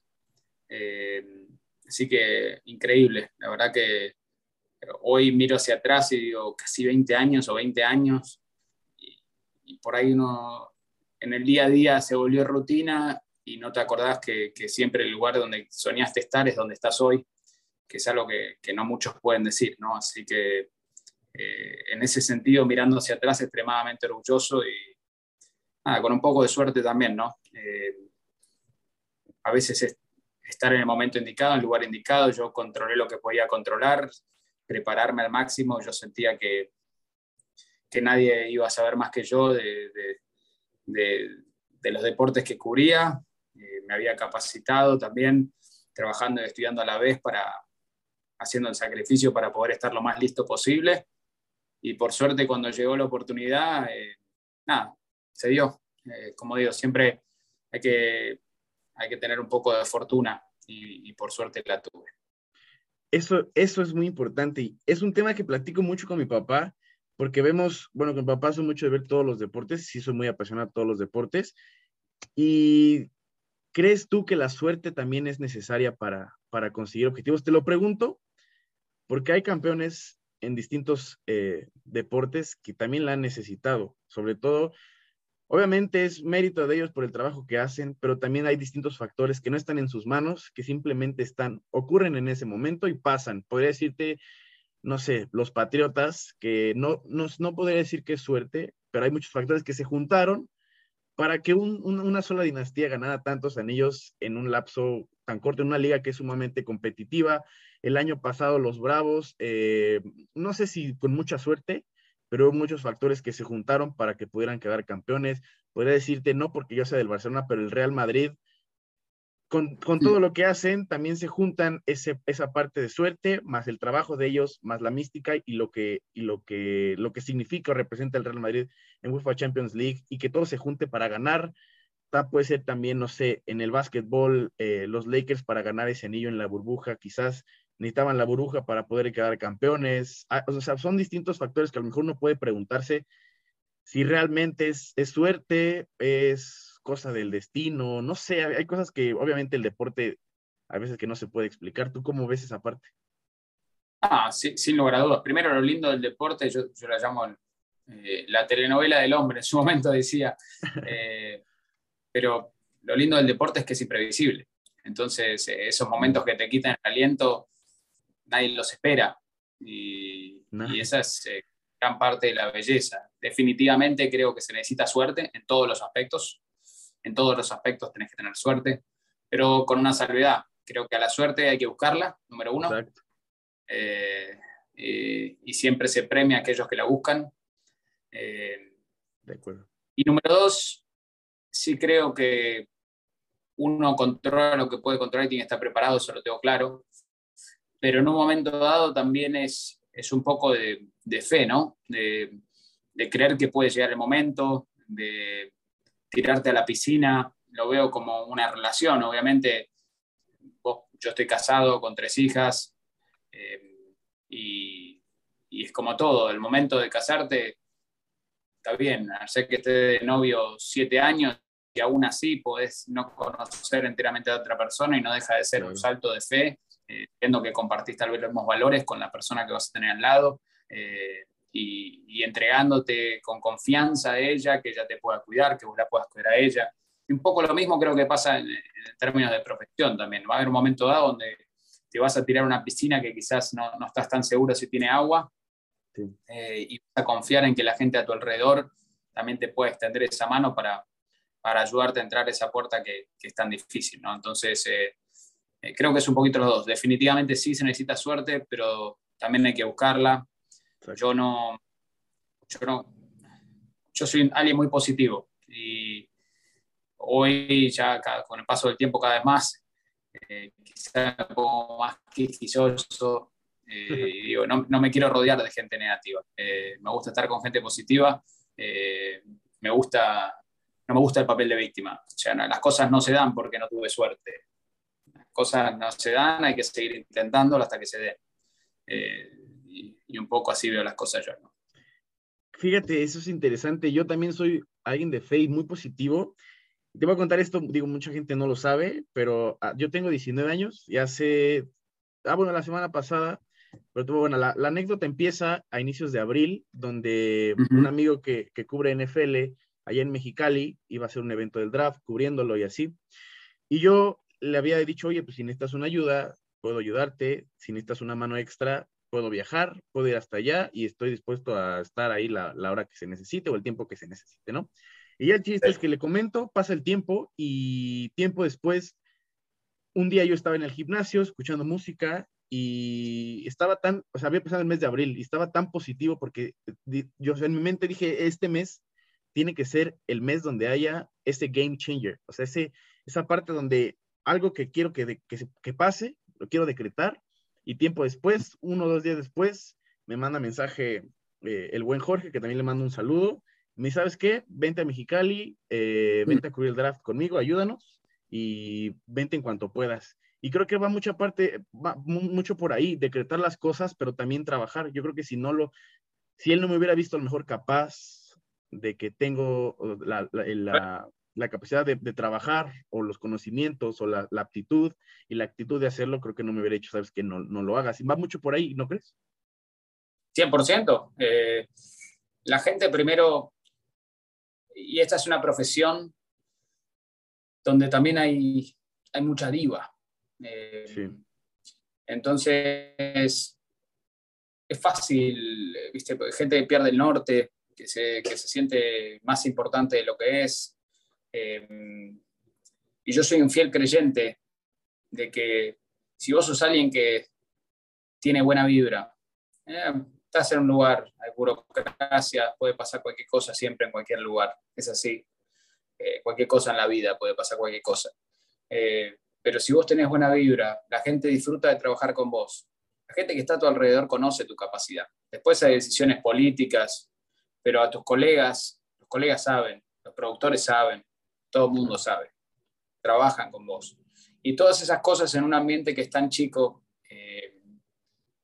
Eh, así que increíble, la verdad que hoy miro hacia atrás y digo casi 20 años o 20 años y, por ahí uno en el día a día se volvió rutina y no te acordás que, siempre el lugar donde soñaste estar es donde estás hoy, que es algo que, no muchos pueden decir, ¿no? Así que eh, en ese sentido, mirando hacia atrás, extremadamente orgulloso y, con un poco de suerte también, ¿no? Eh, a veces es estar en el momento indicado, en el lugar indicado, yo controlé lo que podía controlar, prepararme al máximo, yo sentía que, que nadie iba a saber más que yo de, de, los deportes que cubría, eh, me había capacitado también, trabajando y estudiando a la vez para haciendo el sacrificio para poder estar lo más listo posible. Y por suerte cuando llegó la oportunidad, eh, nada, se dio. Eh, como digo, siempre hay que, hay que tener un poco de fortuna y, por suerte la tuve. Eso, eso es muy importante y es un tema que platico mucho con mi papá porque vemos, bueno, con mi papá soy mucho de ver todos los deportes, sí soy muy apasionado de todos los deportes y ¿crees tú que la suerte también es necesaria para, para conseguir objetivos? Te lo pregunto porque hay campeones en distintos eh, deportes que también la han necesitado, sobre todo Obviamente es mérito de ellos por el trabajo que hacen, pero también hay distintos factores que no están en sus manos, que simplemente están, ocurren en ese momento y pasan. Podría decirte, no sé, los patriotas, que no, no, no podría decir que suerte, pero hay muchos factores que se juntaron para que una sola dinastía ganara tantos anillos en un lapso tan corto, en una liga que es sumamente competitiva. El año pasado los Bravos, eh, no sé si con mucha suerte, pero hubo muchos factores que se juntaron para que pudieran quedar campeones. Podría decirte, no porque yo sea del Barcelona, pero el Real Madrid, con, todo lo que hacen, también se juntan ese, esa parte de suerte, más el trabajo de ellos, más la mística y lo que, y lo que, lo que significa o representa el Real Madrid en UEFA Champions League y que todo se junte para ganar. Puede ser también, no sé, en el básquetbol, eh, los Lakers para ganar ese anillo en la burbuja, quizás necesitaban la burbuja para poder quedar campeones. Ah, o sea, son distintos factores que a lo mejor uno puede preguntarse si realmente es, suerte, es cosa del destino, no sé, hay cosas que obviamente el deporte a veces que no se puede explicar. ¿Tú cómo ves esa parte? Ah, sí, sin lugar a dudas. Primero, lo lindo del deporte, yo, yo la llamo eh, la telenovela del hombre, en su momento decía, eh, pero lo lindo del deporte es que es imprevisible. Entonces, esos momentos que te quitan el aliento nadie los espera. Y, esa es eh, gran parte de la belleza. Definitivamente creo que se necesita suerte en todos los aspectos. En todos los aspectos tenés que tener suerte, pero con una salvedad. Creo que a la suerte hay que buscarla, número uno. Eh, y siempre se premia a aquellos que la buscan. Eh, de acuerdo. Y número dos, sí creo que uno controla lo que puede controlar y tiene que estar preparado, eso lo tengo claro pero en un momento dado también es es un poco de, fe, ¿no? De, creer que puede llegar el momento, de tirarte a la piscina. Lo veo como una relación. Obviamente, yo estoy casado con tres hijas eh, y, y, es como todo. El momento de casarte está bien. Sé que esté de novio siete años y aún así podés no conocer enteramente a otra persona y no deja de ser un salto de fe, eh, viendo que compartís tal vez los mismos valores con la persona que vas a tener al lado eh, y, entregándote con confianza a ella, que ella te pueda cuidar, que vos la puedas cuidar a ella. Y un poco lo mismo creo que pasa en, términos de profesión también. Va a haber un momento dado donde te vas a tirar a una piscina que quizás no, no estás tan seguro si tiene agua eh, y vas a confiar en que la gente a tu alrededor también te puede extender esa mano para, para ayudarte a entrar a esa puerta que, que es tan difícil, ¿no? Entonces, eh, eh, creo que es un poquito los dos. Definitivamente sí se necesita suerte, pero también hay que buscarla. Yo no, yo no, yo soy alguien muy positivo y hoy ya con el paso del tiempo cada vez más, eh, quizá un poco más quisquilloso, eh, y digo, no, no, me quiero rodear de gente negativa. me gusta estar con gente positiva, me gusta no me gusta el papel de víctima. O sea, las cosas no se dan porque no tuve suerte. Cosas no se dan, hay que seguir intentándolo hasta que se den. Eh, y, un poco así veo las cosas yo. ¿no? Fíjate, eso es interesante. Yo también soy alguien de fe y muy positivo. Te voy a contar esto, digo, mucha gente no lo sabe, pero ah, yo tengo 19 años y hace, ah, bueno, la semana pasada, pero bueno, la, anécdota empieza a inicios de abril, donde un amigo que, que cubre NFL allá en Mexicali, iba a ser un evento del draft, cubriéndolo y así. Y yo le había dicho, oye, pues si necesitas una ayuda, puedo ayudarte, si necesitas una mano extra, puedo viajar, puedo ir hasta allá y estoy dispuesto a estar ahí la, hora que se necesite o el tiempo que se necesite, ¿no? Y ya el chiste es que le comento, pasa el tiempo y tiempo después, un día yo estaba en el gimnasio escuchando música y estaba tan, o sea, había pasado el mes de abril y estaba tan positivo porque yo en mi mente dije, este mes tiene que ser el mes donde haya ese game changer, o sea, ese, esa parte donde algo que quiero que, que, pase, lo quiero decretar, y tiempo después, uno o dos días después, me manda mensaje eh, el buen Jorge, que también le mando un saludo, me ¿sabes qué? Vente a Mexicali, eh, vente a cubrir el draft conmigo, ayúdanos, y vente en cuanto puedas. Y creo que va mucha parte, va mucho por ahí, decretar las cosas, pero también trabajar. Yo creo que si no lo, si él no me hubiera visto a lo mejor capaz de que tengo la, la, capacidad de, trabajar o los conocimientos o la, aptitud y la actitud de hacerlo, creo que no me hubiera hecho, sabes, que no, no lo hagas. Y va mucho por ahí, ¿no crees? 100%. Eh, la gente primero, y esta es una profesión donde también hay, hay mucha diva. Eh, sí. Entonces, es fácil, ¿viste? gente pierde el norte, que se, que se siente más importante de lo que es. Eh, y yo soy un fiel creyente de que si vos sos alguien que tiene buena vibra, eh, estás en un lugar, hay burocracia, puede pasar cualquier cosa siempre en cualquier lugar, es así. Eh, cualquier cosa en la vida puede pasar cualquier cosa. pero si vos tenés buena vibra, la gente disfruta de trabajar con vos. La gente que está a tu alrededor conoce tu capacidad. Después hay decisiones políticas, pero a tus colegas, los colegas saben, los productores saben, todo el mundo sabe, trabajan con vos. Y todas esas cosas en un ambiente que es tan chico, eh,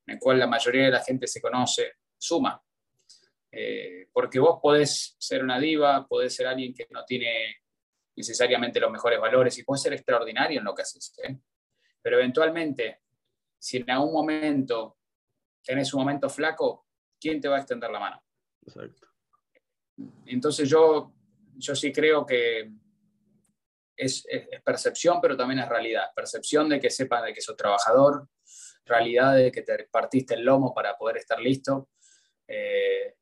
en el cual la mayoría de la gente se conoce, suma. Eh, porque vos podés ser una diva, podés ser alguien que no tiene necesariamente los mejores valores y podés ser extraordinario en lo que haces. ¿eh? Pero eventualmente, si en algún momento tenés un momento flaco, ¿quién te va a extender la mano? Exacto. Entonces yo, yo sí creo que es, percepción, pero también es realidad. Percepción de que sepan de que sos trabajador, realidad de que te partiste el lomo para poder estar listo. Eh,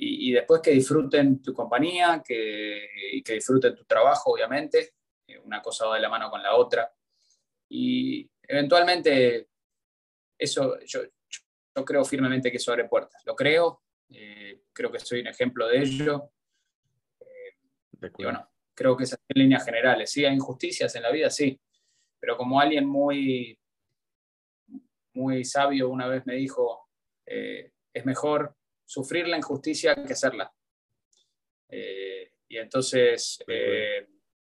y, después que disfruten tu compañía, que, y que disfruten tu trabajo, obviamente. Eh, una cosa va de la mano con la otra. Y eventualmente, eso yo, yo creo firmemente que eso abre puertas. Lo creo, eh, creo que soy un ejemplo de ello. Eh, bueno, creo que es en líneas generales. Sí, hay injusticias en la vida, sí, pero como alguien muy, muy sabio una vez me dijo, eh, es mejor sufrir la injusticia que hacerla. Eh, y entonces eh,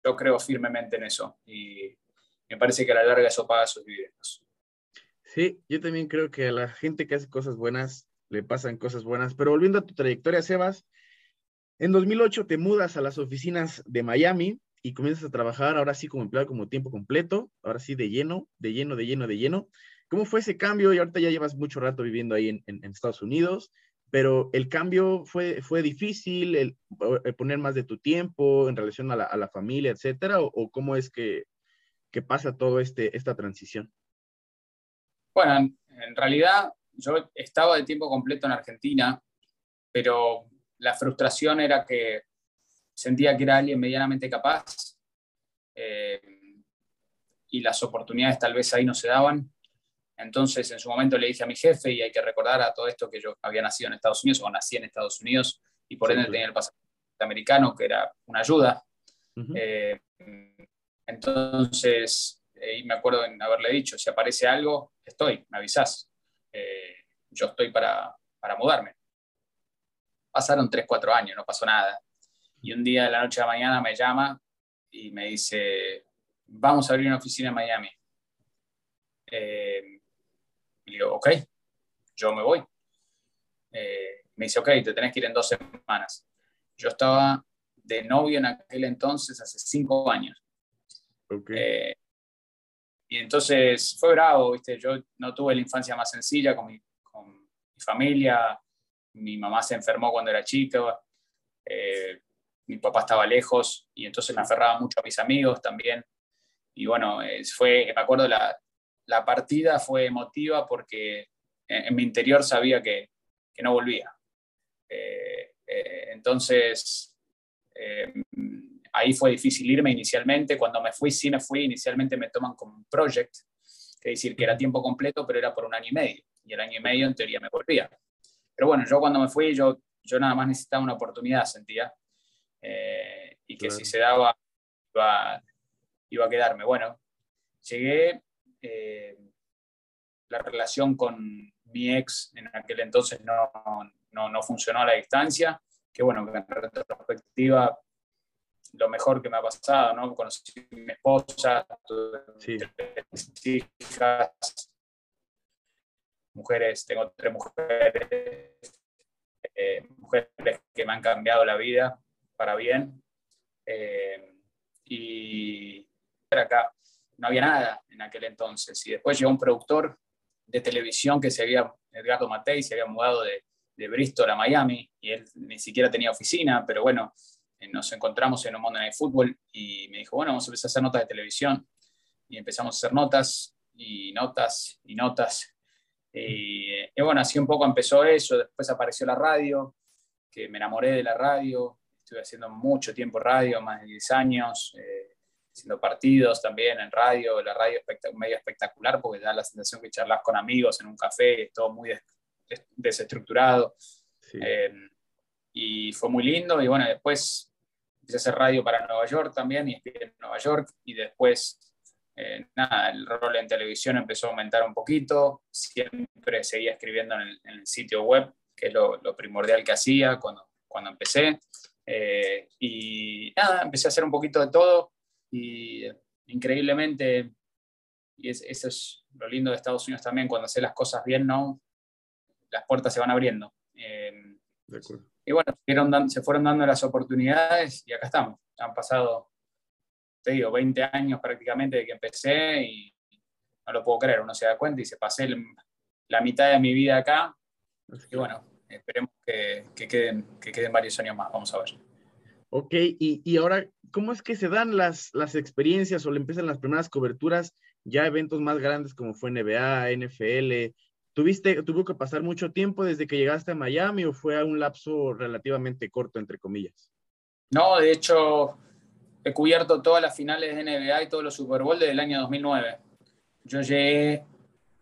yo creo firmemente en eso y me parece que a la larga eso paga sus dividendos. Sí, yo también creo que a la gente que hace cosas buenas le pasan cosas buenas. Pero volviendo a tu trayectoria, Sebas, en 2008 te mudas a las oficinas de Miami y comienzas a trabajar ahora sí como empleado como tiempo completo, ahora sí de lleno, de lleno, de lleno, de lleno. ¿Cómo fue ese cambio? Y ahorita ya llevas mucho rato viviendo ahí en, en, Estados Unidos, pero el cambio fue, fue difícil, el, poner más de tu tiempo en relación a la, a la familia, etcétera, o, cómo es que, que pasa todo este, esta transición? Bueno, en realidad yo estaba de tiempo completo en Argentina, pero la frustración era que sentía que era alguien medianamente capaz eh, y las oportunidades tal vez ahí no se daban. Entonces, en su momento le dije a mi jefe, y hay que recordar a todo esto que yo había nacido en Estados Unidos o nací en Estados Unidos y por ende tenía el pasaporte americano, que era una ayuda. Eh, entonces, y me acuerdo en haberle dicho, si aparece algo, estoy, me avisás. Eh, yo estoy para, para mudarme. Pasaron 3, 4 años, no pasó nada. Y un día de la noche a la mañana me llama y me dice, vamos a abrir una oficina en Miami. Eh, y digo, ok, yo me voy. Eh, me dice, ok, te tenés que ir en dos semanas. Yo estaba de novio en aquel entonces, hace cinco años. Okay. Y entonces fue bravo, ¿viste? Yo no tuve la infancia más sencilla con mi, con mi familia. Mi mamá se enfermó cuando era chica. Eh, mi papá estaba lejos y entonces me aferraba mucho a mis amigos también. Y bueno, fue, me acuerdo, la, la partida fue emotiva porque en, mi interior sabía que, que no volvía. Eh, eh, entonces, ahí fue difícil irme inicialmente. Cuando me fui, sí me fui. Inicialmente me toman como un project, es decir, que era tiempo completo, pero era por un año y medio. Y el año y medio en teoría me volvía. Pero bueno, yo cuando me fui, yo, yo nada más necesitaba una oportunidad, sentía. Eh, y que si se daba, iba, iba, a quedarme. Bueno, llegué. Eh, la relación con mi ex en aquel entonces no, no, no funcionó a la distancia, que bueno, en retrospectiva lo mejor que me ha pasado, ¿no? Conocí a mi esposa, sí. tres hijas, mujeres, tengo tres mujeres, eh, mujeres que me han cambiado la vida para bien. Eh, y acá no había nada en aquel entonces. Y después llegó un productor de televisión que se había, Edgardo Matei, se había mudado de, de Bristol a Miami y él ni siquiera tenía oficina, pero bueno, eh, nos encontramos en un Monday Night Football y me dijo, bueno, vamos a empezar a hacer notas de televisión. Y empezamos a hacer notas y notas y notas. Y, bueno, así un poco empezó eso. Después apareció la radio, que me enamoré de la radio. Estuve haciendo mucho tiempo radio, más de 10 años, eh, haciendo partidos también en radio. La radio es medio espectacular porque da la sensación que charlas con amigos en un café, es todo muy desestructurado. Eh, y fue muy lindo. Y bueno, después empecé a hacer radio para Nueva York también y en Nueva York y después, eh, nada, el rol en televisión empezó a aumentar un poquito, siempre seguía escribiendo en el, sitio web, que es lo, primordial que hacía cuando, cuando empecé. Eh, y nada, empecé a hacer un poquito de todo y increíblemente, y eso es lo lindo de Estados Unidos también, cuando haces las cosas bien, ¿no? Las puertas se van abriendo. Eh, de acuerdo y bueno, se fueron dando las oportunidades y acá estamos. Han pasado, te digo, 20 años prácticamente de que empecé y no lo puedo creer. Uno se da cuenta y se pasé la mitad de mi vida acá. Y bueno, esperemos que, queden, que queden varios años más. Vamos a ver. Ok, y, y, ahora, ¿cómo es que se dan las, las experiencias o le empiezan las primeras coberturas ya eventos más grandes como fue NBA, NFL, ¿Tuviste, tuvo que pasar mucho tiempo desde que llegaste a Miami o fue a un lapso relativamente corto, entre comillas? No, de hecho, he cubierto todas las finales de NBA y todos los Super Bowl desde el año 2009. Yo llegué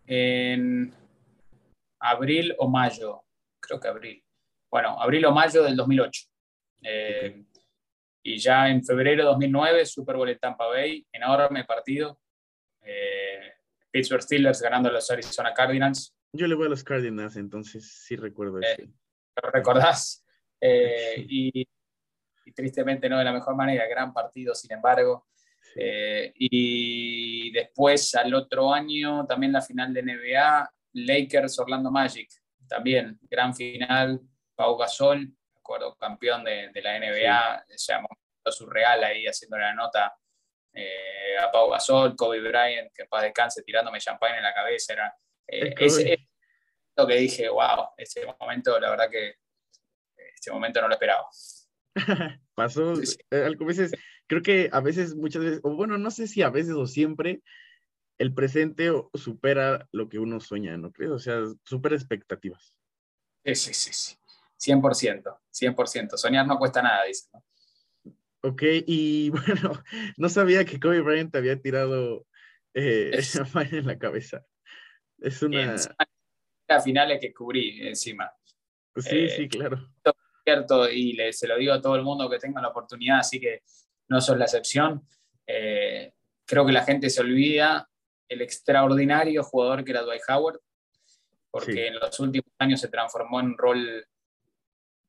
en abril o mayo, creo que abril. Bueno, abril o mayo del 2008. Eh, y ya en febrero de 2009, Super Bowl en Tampa Bay, enorme partido. Eh, Pittsburgh Steelers ganando a los Arizona Cardinals Yo le voy a los Cardinals, entonces sí recuerdo eso. ¿Lo recordás? y, tristemente no de la mejor manera, gran partido, sin embargo. y después al otro año también la final de NBA, Lakers Orlando Magic, también gran final, Pau Gasol, acuerdo, campeón de, la NBA, sí. se llamó surreal ahí haciendo la nota eh, a Pau Gasol, Kobe Bryant, que en paz descanse, tirándome champagne en la cabeza. Era, eh, lo que dije, wow, ese momento, la verdad que este momento no lo esperaba. Pasó, eh, veces, creo que a veces, muchas veces, o bueno, no sé si a veces o siempre, el presente supera lo que uno sueña, ¿no crees? O sea, supera expectativas. Sí, sí, sí, sí. 100%, 100%. Soñar no cuesta nada, dice. ¿no? Ok, y bueno, no sabía que Kobe Bryant había tirado eh, esa en la cabeza. Es una... Las finales que cubrí encima. Sí, eh, sí, claro. Cierto, y le, se lo digo a todo el mundo que tenga la oportunidad, así que no son la excepción. Eh, creo que la gente se olvida el extraordinario jugador que era Dwight Howard, porque en los últimos años se transformó en un rol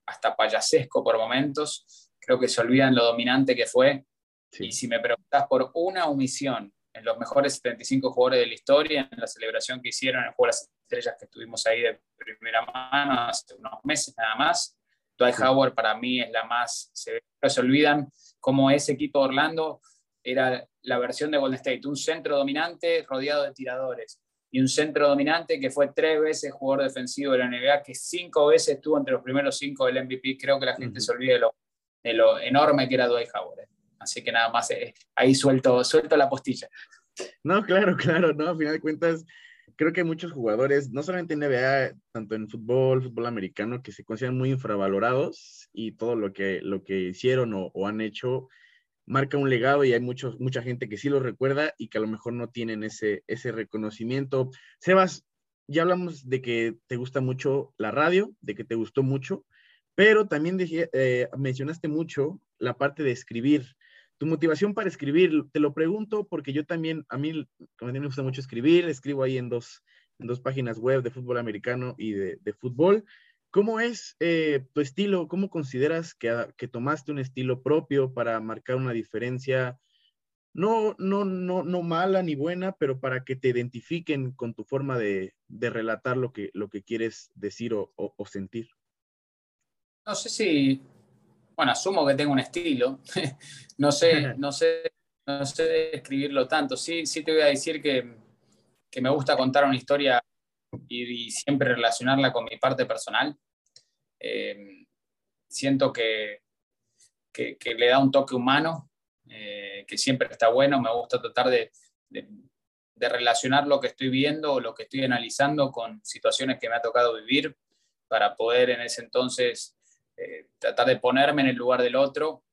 hasta payasesco por momentos creo que se olvidan lo dominante que fue. Y si me preguntas por una omisión en los mejores 75 jugadores de la historia, en la celebración que hicieron en el Juego de las Estrellas que estuvimos ahí de primera mano hace unos meses nada más, Dwight Howard para mí es la más se olvidan cómo ese equipo de Orlando era la versión de Golden State, un centro dominante rodeado de tiradores y un centro dominante que fue tres veces jugador defensivo de la NBA, que cinco veces estuvo entre los primeros cinco del MVP. Creo que la gente se olvida de lo de lo enorme que era Dwight Howard. Así que nada más eh, ahí suelto, suelto la postilla. No, claro, claro, no, a final de cuentas, creo que muchos jugadores, no solamente en NBA, tanto en fútbol, fútbol americano, que se consideran muy infravalorados y todo lo que, lo que hicieron o, han hecho marca un legado y hay muchos, mucha gente que sí lo recuerda y que a lo mejor no tienen ese, ese reconocimiento. Sebas, ya hablamos de que te gusta mucho la radio, de que te gustó mucho. Pero también eh, mencionaste mucho la parte de escribir. Tu motivación para escribir, te lo pregunto porque yo también, a mí me gusta mucho escribir, escribo ahí en dos, en dos páginas web de fútbol americano y de, fútbol. ¿Cómo es eh, tu estilo? ¿Cómo consideras que, que, tomaste un estilo propio para marcar una diferencia? No, no, no, no mala ni buena, pero para que te identifiquen con tu forma de, de relatar lo que, lo que quieres decir o, o sentir. No sé si, bueno, asumo que tengo un estilo, no sé, no sé, no sé escribirlo tanto. Sí, sí te voy a decir que, que me gusta contar una historia y, siempre relacionarla con mi parte personal. Eh, siento que, que, le da un toque humano, eh, que siempre está bueno. Me gusta tratar de, de, de, relacionar lo que estoy viendo o lo que estoy analizando con situaciones que me ha tocado vivir para poder en ese entonces eh, tratar de ponerme en el lugar del otro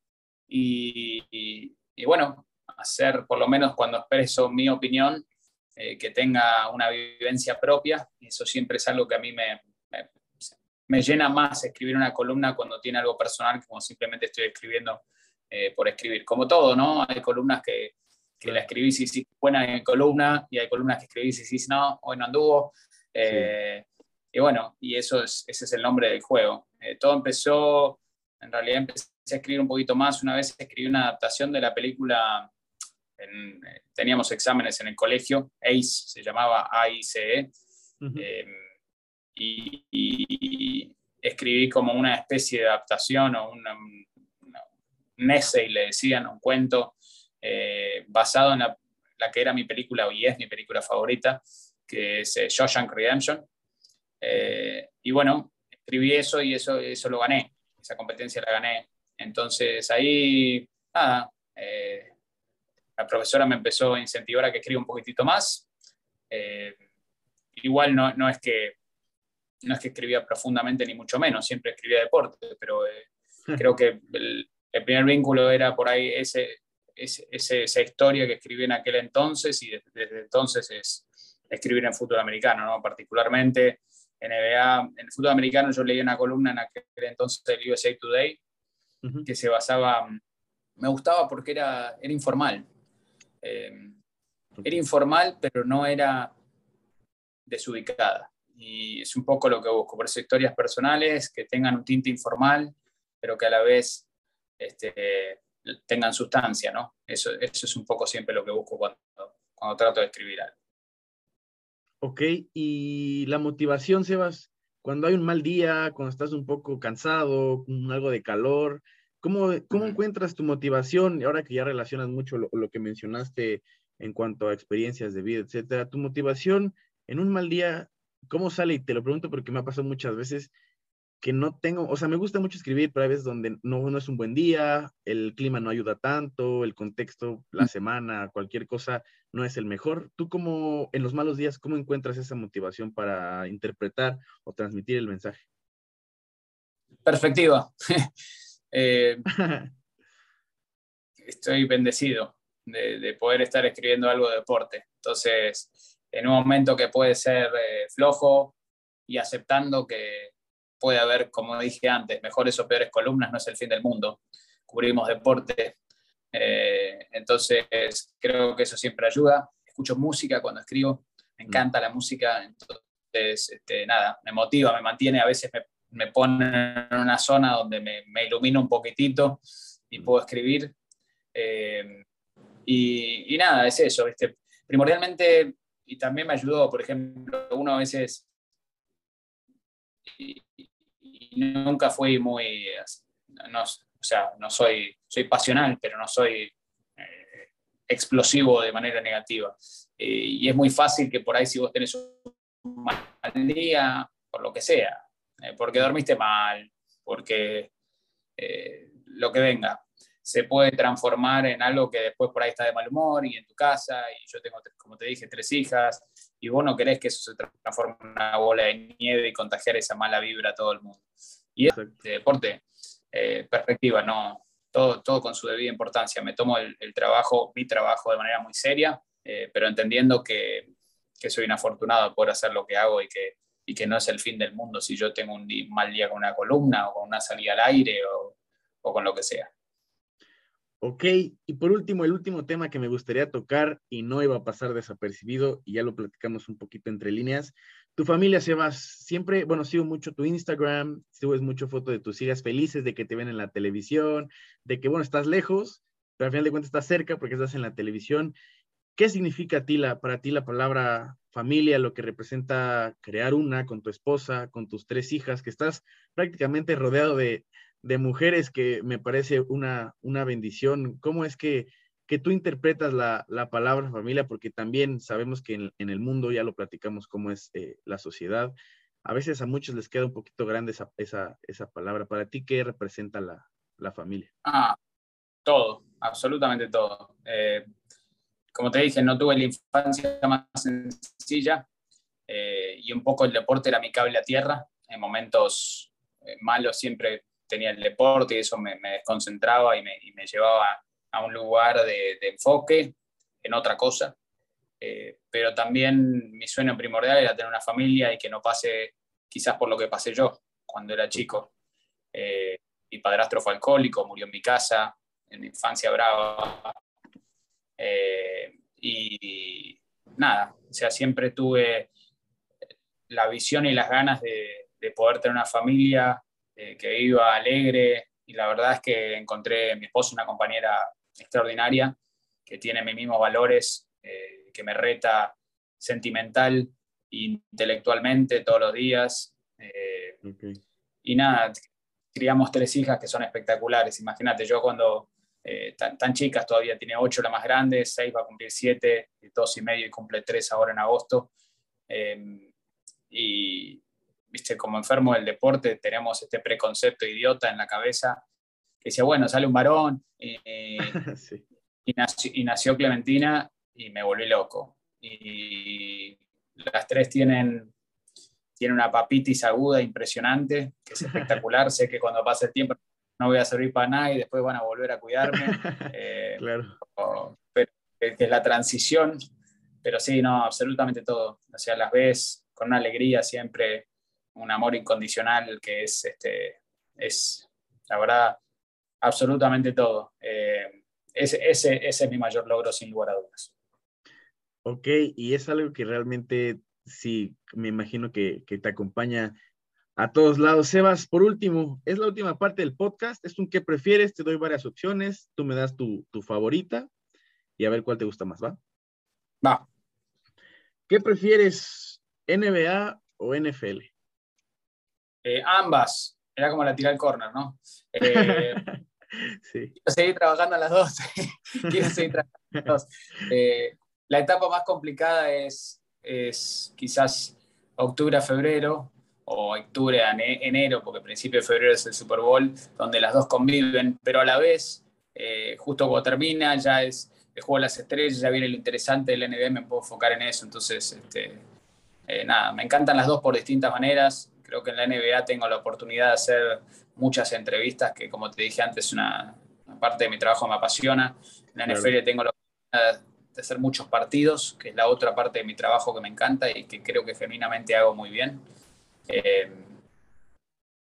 y, bueno, hacer por lo menos cuando expreso mi opinión, eh, que tenga una vivencia propia. Eso siempre es algo que a mí me, me, llena más escribir una columna cuando tiene algo personal, como simplemente estoy escribiendo eh, por escribir. Como todo, ¿no? Hay columnas que, que la escribís y sí, buena en columna, y hay columnas que escribís y sí, no, hoy no anduvo. Y bueno, y eso es, ese es el nombre del juego. Eh, todo empezó, en realidad empecé a escribir un poquito más. Una vez escribí una adaptación de la película, eh, teníamos exámenes en el colegio, ACE, se llamaba AICE, em, y, escribí como una especie de adaptación o una, un essay, le decían, un cuento, eh, basado en la, la, que era mi película, y es mi película favorita, que es Shawshank Redemption. Eh, y bueno, escribí eso y eso, eso lo gané, esa competencia la gané. Entonces ahí, nada, eh, la profesora me empezó a incentivar a que escriba un poquitito más. Eh, igual no, no, es que, no es que escribía profundamente ni mucho menos, siempre escribía deporte, pero creo que el, primer vínculo era por ahí ese, ese, esa historia que escribí en aquel entonces y desde, entonces es escribir en fútbol americano, ¿no? particularmente NBA, en el fútbol americano yo leí una columna en aquel entonces del USA Today que se basaba, me gustaba porque era, era informal. Eh, era informal, pero no era desubicada. y es un poco lo que busco. Por eso historias personales que tengan un tinte informal, pero que a la vez este, tengan sustancia, ¿no? Eso, eso es un poco siempre lo que busco cuando, cuando trato de escribir algo. Ok, y la motivación, Sebas, cuando hay un mal día, cuando estás un poco cansado, con algo de calor, ¿cómo, cómo encuentras tu motivación? Ahora que ya relacionas mucho lo, lo, que mencionaste en cuanto a experiencias de vida, etcétera, tu motivación en un mal día, ¿cómo sale? Y te lo pregunto porque me ha pasado muchas veces que no tengo, o sea, me gusta mucho escribir, pero hay veces donde no, no es un buen día, el clima no ayuda tanto, el contexto, la semana, cualquier cosa no es el mejor. ¿Tú cómo, en los malos días, cómo encuentras esa motivación para interpretar o transmitir el mensaje? Perspectiva. Eh, estoy bendecido de, poder estar escribiendo algo de deporte. Entonces, en un momento que puede ser eh, flojo y aceptando que puede haber, como dije antes, mejores o peores columnas, no es el fin del mundo. Cubrimos deporte. Eh, entonces, creo que eso siempre ayuda. Escucho música cuando escribo, me mm. encanta la música, entonces, este, nada, me motiva, me mantiene, a veces me, me pone en una zona donde me, me ilumina un poquitito y mm. puedo escribir. Eh, y, y, nada, es eso, este, primordialmente, y también me ayudó, por ejemplo, uno a veces y, nunca fui muy, no, o sea, no soy, soy pasional, pero no soy eh, explosivo de manera negativa. Eh, y es muy fácil que por ahí si vos tenés un mal día, por lo que sea, eh, porque dormiste mal, porque lo que venga, se puede transformar en algo que después por ahí está de mal humor y en tu casa, y yo tengo, como te dije, tres hijas, y vos no querés que eso se transforme en una bola de nieve y contagiar esa mala vibra a todo el mundo. Y es deporte, eh, perspectiva, no, todo, todo con su debida importancia. Me tomo el, trabajo, mi trabajo de manera muy seria, eh, pero entendiendo que, que, soy un afortunado por hacer lo que hago y que, y que no es el fin del mundo si yo tengo un mal día con una columna o con una salida al aire o, o con lo que sea. Ok, y por último, el último tema que me gustaría tocar y no iba a pasar desapercibido, y ya lo platicamos un poquito entre líneas. Tu familia, Sebas, siempre, bueno, sigo mucho tu Instagram, subes mucho foto de tus hijas felices de que te ven en la televisión, de que, bueno, estás lejos, pero al final de cuentas estás cerca porque estás en la televisión. ¿Qué significa ti la, para ti la palabra familia, lo que representa crear una con tu esposa, con tus tres hijas, que estás prácticamente rodeado de, de mujeres que me parece una, una bendición. ¿Cómo es que, que tú interpretas la, la, palabra familia? Porque también sabemos que en, en, el mundo, ya lo platicamos, cómo es eh, la sociedad. A veces a muchos les queda un poquito grande esa, esa, esa palabra. Para ti, ¿qué representa la, la familia? Ah, todo, absolutamente todo. Eh, como te dije, no tuve la infancia más sencilla eh, y un poco el deporte era mi cable a tierra. En momentos malos siempre tenía el deporte y eso me, desconcentraba y me, llevaba a un lugar de, enfoque en otra cosa. Eh, pero también mi sueño primordial era tener una familia y que no pase quizás por lo que pasé yo cuando era chico. Eh, mi padrastro fue alcohólico, murió en mi casa, en mi infancia brava. Eh, y nada, o sea, siempre tuve la visión y las ganas de, de poder tener una familia eh, que iba alegre y la verdad es que encontré en mi esposa una compañera extraordinaria que tiene mis mismos valores, eh, que me reta sentimental e intelectualmente todos los días. Eh, y nada, criamos tres hijas que son espectaculares. Imagínate, yo cuando tan, chicas, todavía tiene ocho la más grande, seis va a cumplir siete, dos y medio y cumple tres ahora en agosto. y, viste, como enfermo del deporte, tenemos este preconcepto idiota en la cabeza decía, bueno, sale un varón y, nació, Clementina y me volví loco. Y las tres tienen, tienen una papitis aguda impresionante, que es espectacular. sé que cuando pase el tiempo no voy a servir para nada y después van a volver a cuidarme. Eh, claro. pero es la transición, pero sí, no, absolutamente todo. O sea, las ves con una alegría siempre un amor incondicional que es, este, es la verdad, absolutamente todo. Eh, ese, ese, ese, es mi mayor logro, sin lugar a dudas. Ok, y es algo que realmente sí, me imagino que, te acompaña a todos lados. Sebas, por último, es la última parte del podcast. Es un qué prefieres, te doy varias opciones, tú me das tu, tu favorita y a ver cuál te gusta más, ¿va? Va. ¿Qué prefieres, NBA o NFL? Eh, ambas. Era como la tira al corner, ¿no? Eh, sí. Quiero seguir trabajando a las dos. quiero seguir trabajando a las dos. Eh, la etapa más complicada es, es quizás octubre a febrero o octubre a enero, porque principio de febrero es el Super Bowl, donde las dos conviven, pero a la vez, justo cuando termina, ya es el juego de las estrellas, ya viene lo interesante del NBA, me puedo enfocar en eso. Entonces, este, eh, nada, me encantan las dos por distintas maneras. Creo que en la NBA tengo la oportunidad de hacer muchas entrevistas, que como te dije antes, una, parte de mi trabajo me apasiona. En la NFL tengo la oportunidad de hacer muchos partidos, que es la otra parte de mi trabajo que me encanta y que creo que genuinamente hago muy bien. Eh,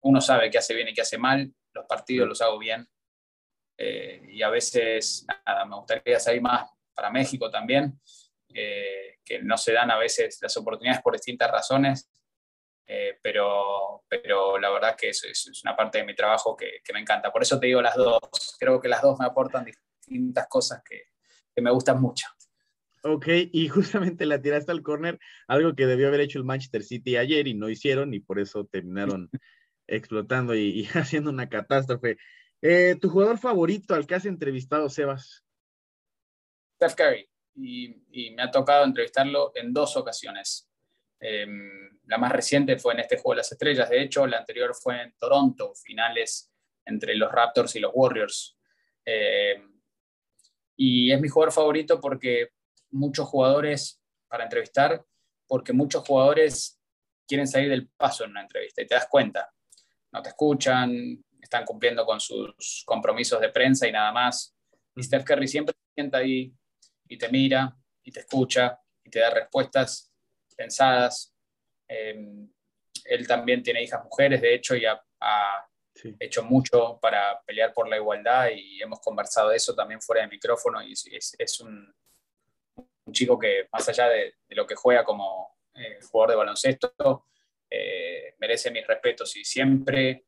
uno sabe qué hace bien y qué hace mal, los partidos los hago bien, eh, y a veces me gustaría salir más para México también, eh, que no se dan a veces las oportunidades por distintas razones, eh, pero, pero la verdad que es, es, una parte de mi trabajo que, que, me encanta. Por eso te digo las dos, creo que las dos me aportan distintas cosas que, que me gustan mucho. Ok, y justamente la tiraste al córner, algo que debió haber hecho el Manchester City ayer y no hicieron y por eso terminaron explotando y, y haciendo una catástrofe. Eh, ¿Tu jugador favorito al que has entrevistado, Sebas? Steph Curry. Y, me ha tocado entrevistarlo en dos ocasiones. Em, la más reciente fue en este Juego de las Estrellas. De hecho, la anterior fue en Toronto, finales entre los Raptors y los Warriors. Em, y es mi jugador favorito porque muchos jugadores, para entrevistar, porque muchos jugadores quieren salir del paso en una entrevista y te das cuenta. No te escuchan, están cumpliendo con sus compromisos de prensa y nada más. Y Steph Curry siempre se sienta ahí y te mira y te escucha y te da respuestas pensadas. Em, él también tiene hijas mujeres, de hecho, y ha, hecho mucho para pelear por la igualdad y hemos conversado de eso también fuera de micrófono y es, un, un, chico que más allá de, lo que juega como eh, jugador de baloncesto, eh, merece mis respetos y siempre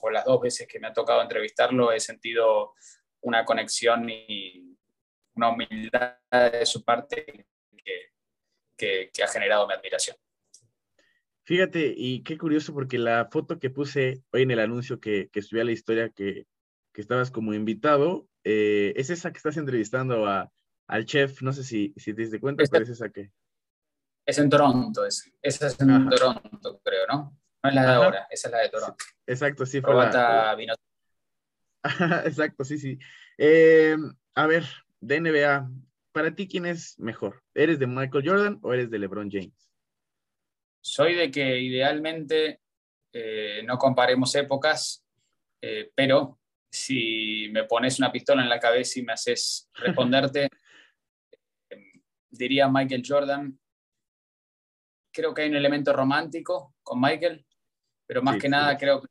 o las dos veces que me ha tocado entrevistarlo, he sentido una conexión y una humildad de su parte que, ha generado mi admiración. Fíjate, y qué curioso porque la foto que puse hoy en el anuncio que, que subí a la historia que, estabas como invitado, eh, es esa que estás entrevistando a, al chef, no sé si, si te diste cuenta, pero es esa que... Es en Toronto, es, esa es en Toronto, creo, ¿no? No es la de ahora, esa es la de Toronto. Exacto, sí. Fue vino. Exacto, sí, sí. Eh, a ver, de NBA, para ti, ¿quién es mejor? ¿Eres de Michael Jordan o eres de LeBron James? Soy de que idealmente eh, no comparemos épocas, eh, pero si me pones una pistola en la cabeza y me haces responderte, diría Michael Jordan. Creo que hay un elemento romántico con Michael, pero más que nada creo que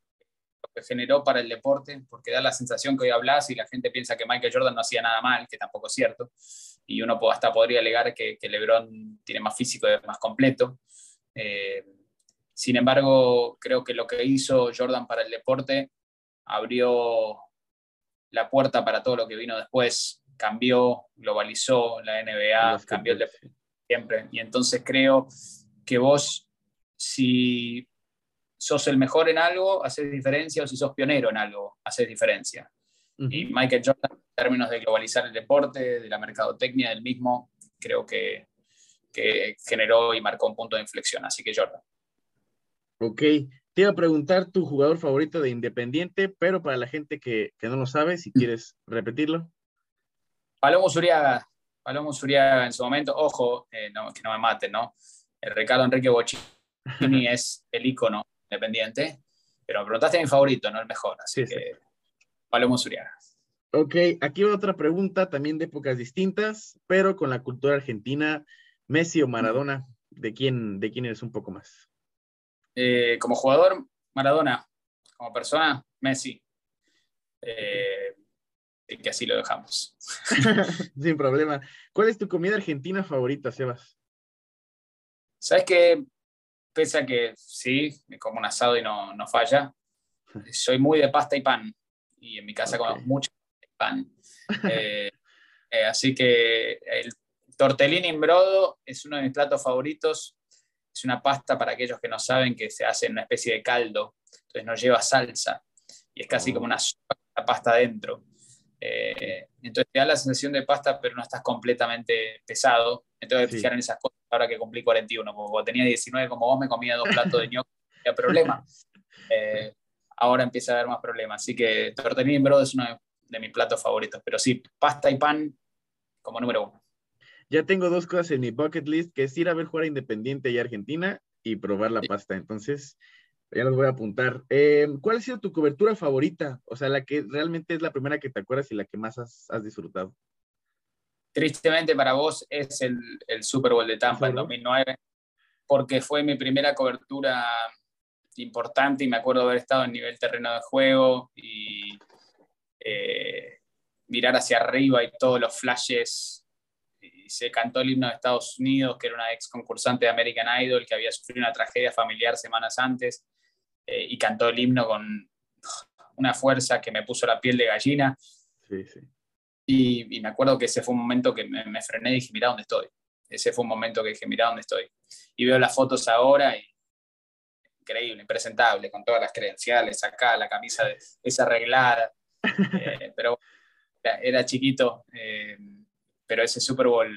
lo que generó para el deporte, porque da la sensación que hoy hablas y la gente piensa que Michael Jordan no hacía nada mal, que tampoco es cierto, y uno hasta podría alegar que, que LeBron tiene más físico y más completo. Eh, sin embargo, creo que lo que hizo Jordan para el deporte abrió la puerta para todo lo que vino después, cambió, globalizó la NBA, cambió el deporte siempre. Y entonces creo que vos, si sos el mejor en algo, haces diferencia, o si sos pionero en algo, haces diferencia. Y Michael Jordan, en términos de globalizar el deporte, de la mercadotecnia del mismo, creo que, que generó y marcó un punto de inflexión. Así que Jordan. Ok, te iba a preguntar tu jugador favorito de Independiente, pero para la gente que, que no lo sabe, si quieres repetirlo. Palomo Zuriaga, Palomo Zuriaga en su momento, ojo, eh, que no me maten, ¿no? El Ricardo Enrique Bochini es el ícono independiente, pero me preguntaste mi favorito, no el mejor, así que Palomo Zuriaga. Ok, aquí va otra pregunta también de épocas distintas, pero con la cultura argentina, Messi o Maradona, ¿de quién, de quién eres un poco más? Eh, como jugador, Maradona, como persona, Messi. Eh, y que así lo dejamos. Sin problema. ¿Cuál es tu comida argentina favorita, Sebas? ¿Sabes qué? Pese a que sí, me como un asado y no, no falla, soy muy de pasta y pan. Y en mi casa okay. comemos mucho pan. Eh, eh, así que el tortellini in brodo es uno de mis platos favoritos. Es una pasta para aquellos que no saben que se hace en una especie de caldo. Entonces no lleva salsa. Y es casi como una sopa pasta adentro. Eh, entonces te da la sensación de pasta, pero no estás completamente pesado. Entonces, sí. fijar en esas cosas ahora que cumplí 41. Porque cuando tenía 19 como vos, me comía dos platos de ñoqui, no había problema. Eh, ahora empieza a haber más problemas. Así que tortellini en brodo es uno de, de, mis platos favoritos. Pero sí, pasta y pan como número uno. Ya tengo dos cosas en mi bucket list, que es ir a ver jugar a Independiente y Argentina y probar la sí. pasta. Entonces, ya los voy a apuntar. Eh, ¿Cuál ha sido tu cobertura favorita? O sea, la que realmente es la primera que te acuerdas y la que más has, has disfrutado. Tristemente para vos es el, el Super Bowl de Tampa en 2009, porque fue mi primera cobertura importante y me acuerdo haber estado en nivel terreno de juego y eh, mirar hacia arriba y todos los flashes. Y se cantó el himno de Estados Unidos, que era una ex concursante de American Idol que había sufrido una tragedia familiar semanas antes eh, y cantó el himno con una fuerza que me puso la piel de gallina. Sí, sí. Y, y, me acuerdo que ese fue un momento que me, me, frené y dije, mira dónde estoy. Ese fue un momento que dije, mira dónde estoy. Y veo las fotos ahora y increíble, impresentable, con todas las credenciales acá, la camisa de, es arreglada. Eh, pero era, era chiquito, eh, pero ese Super Bowl...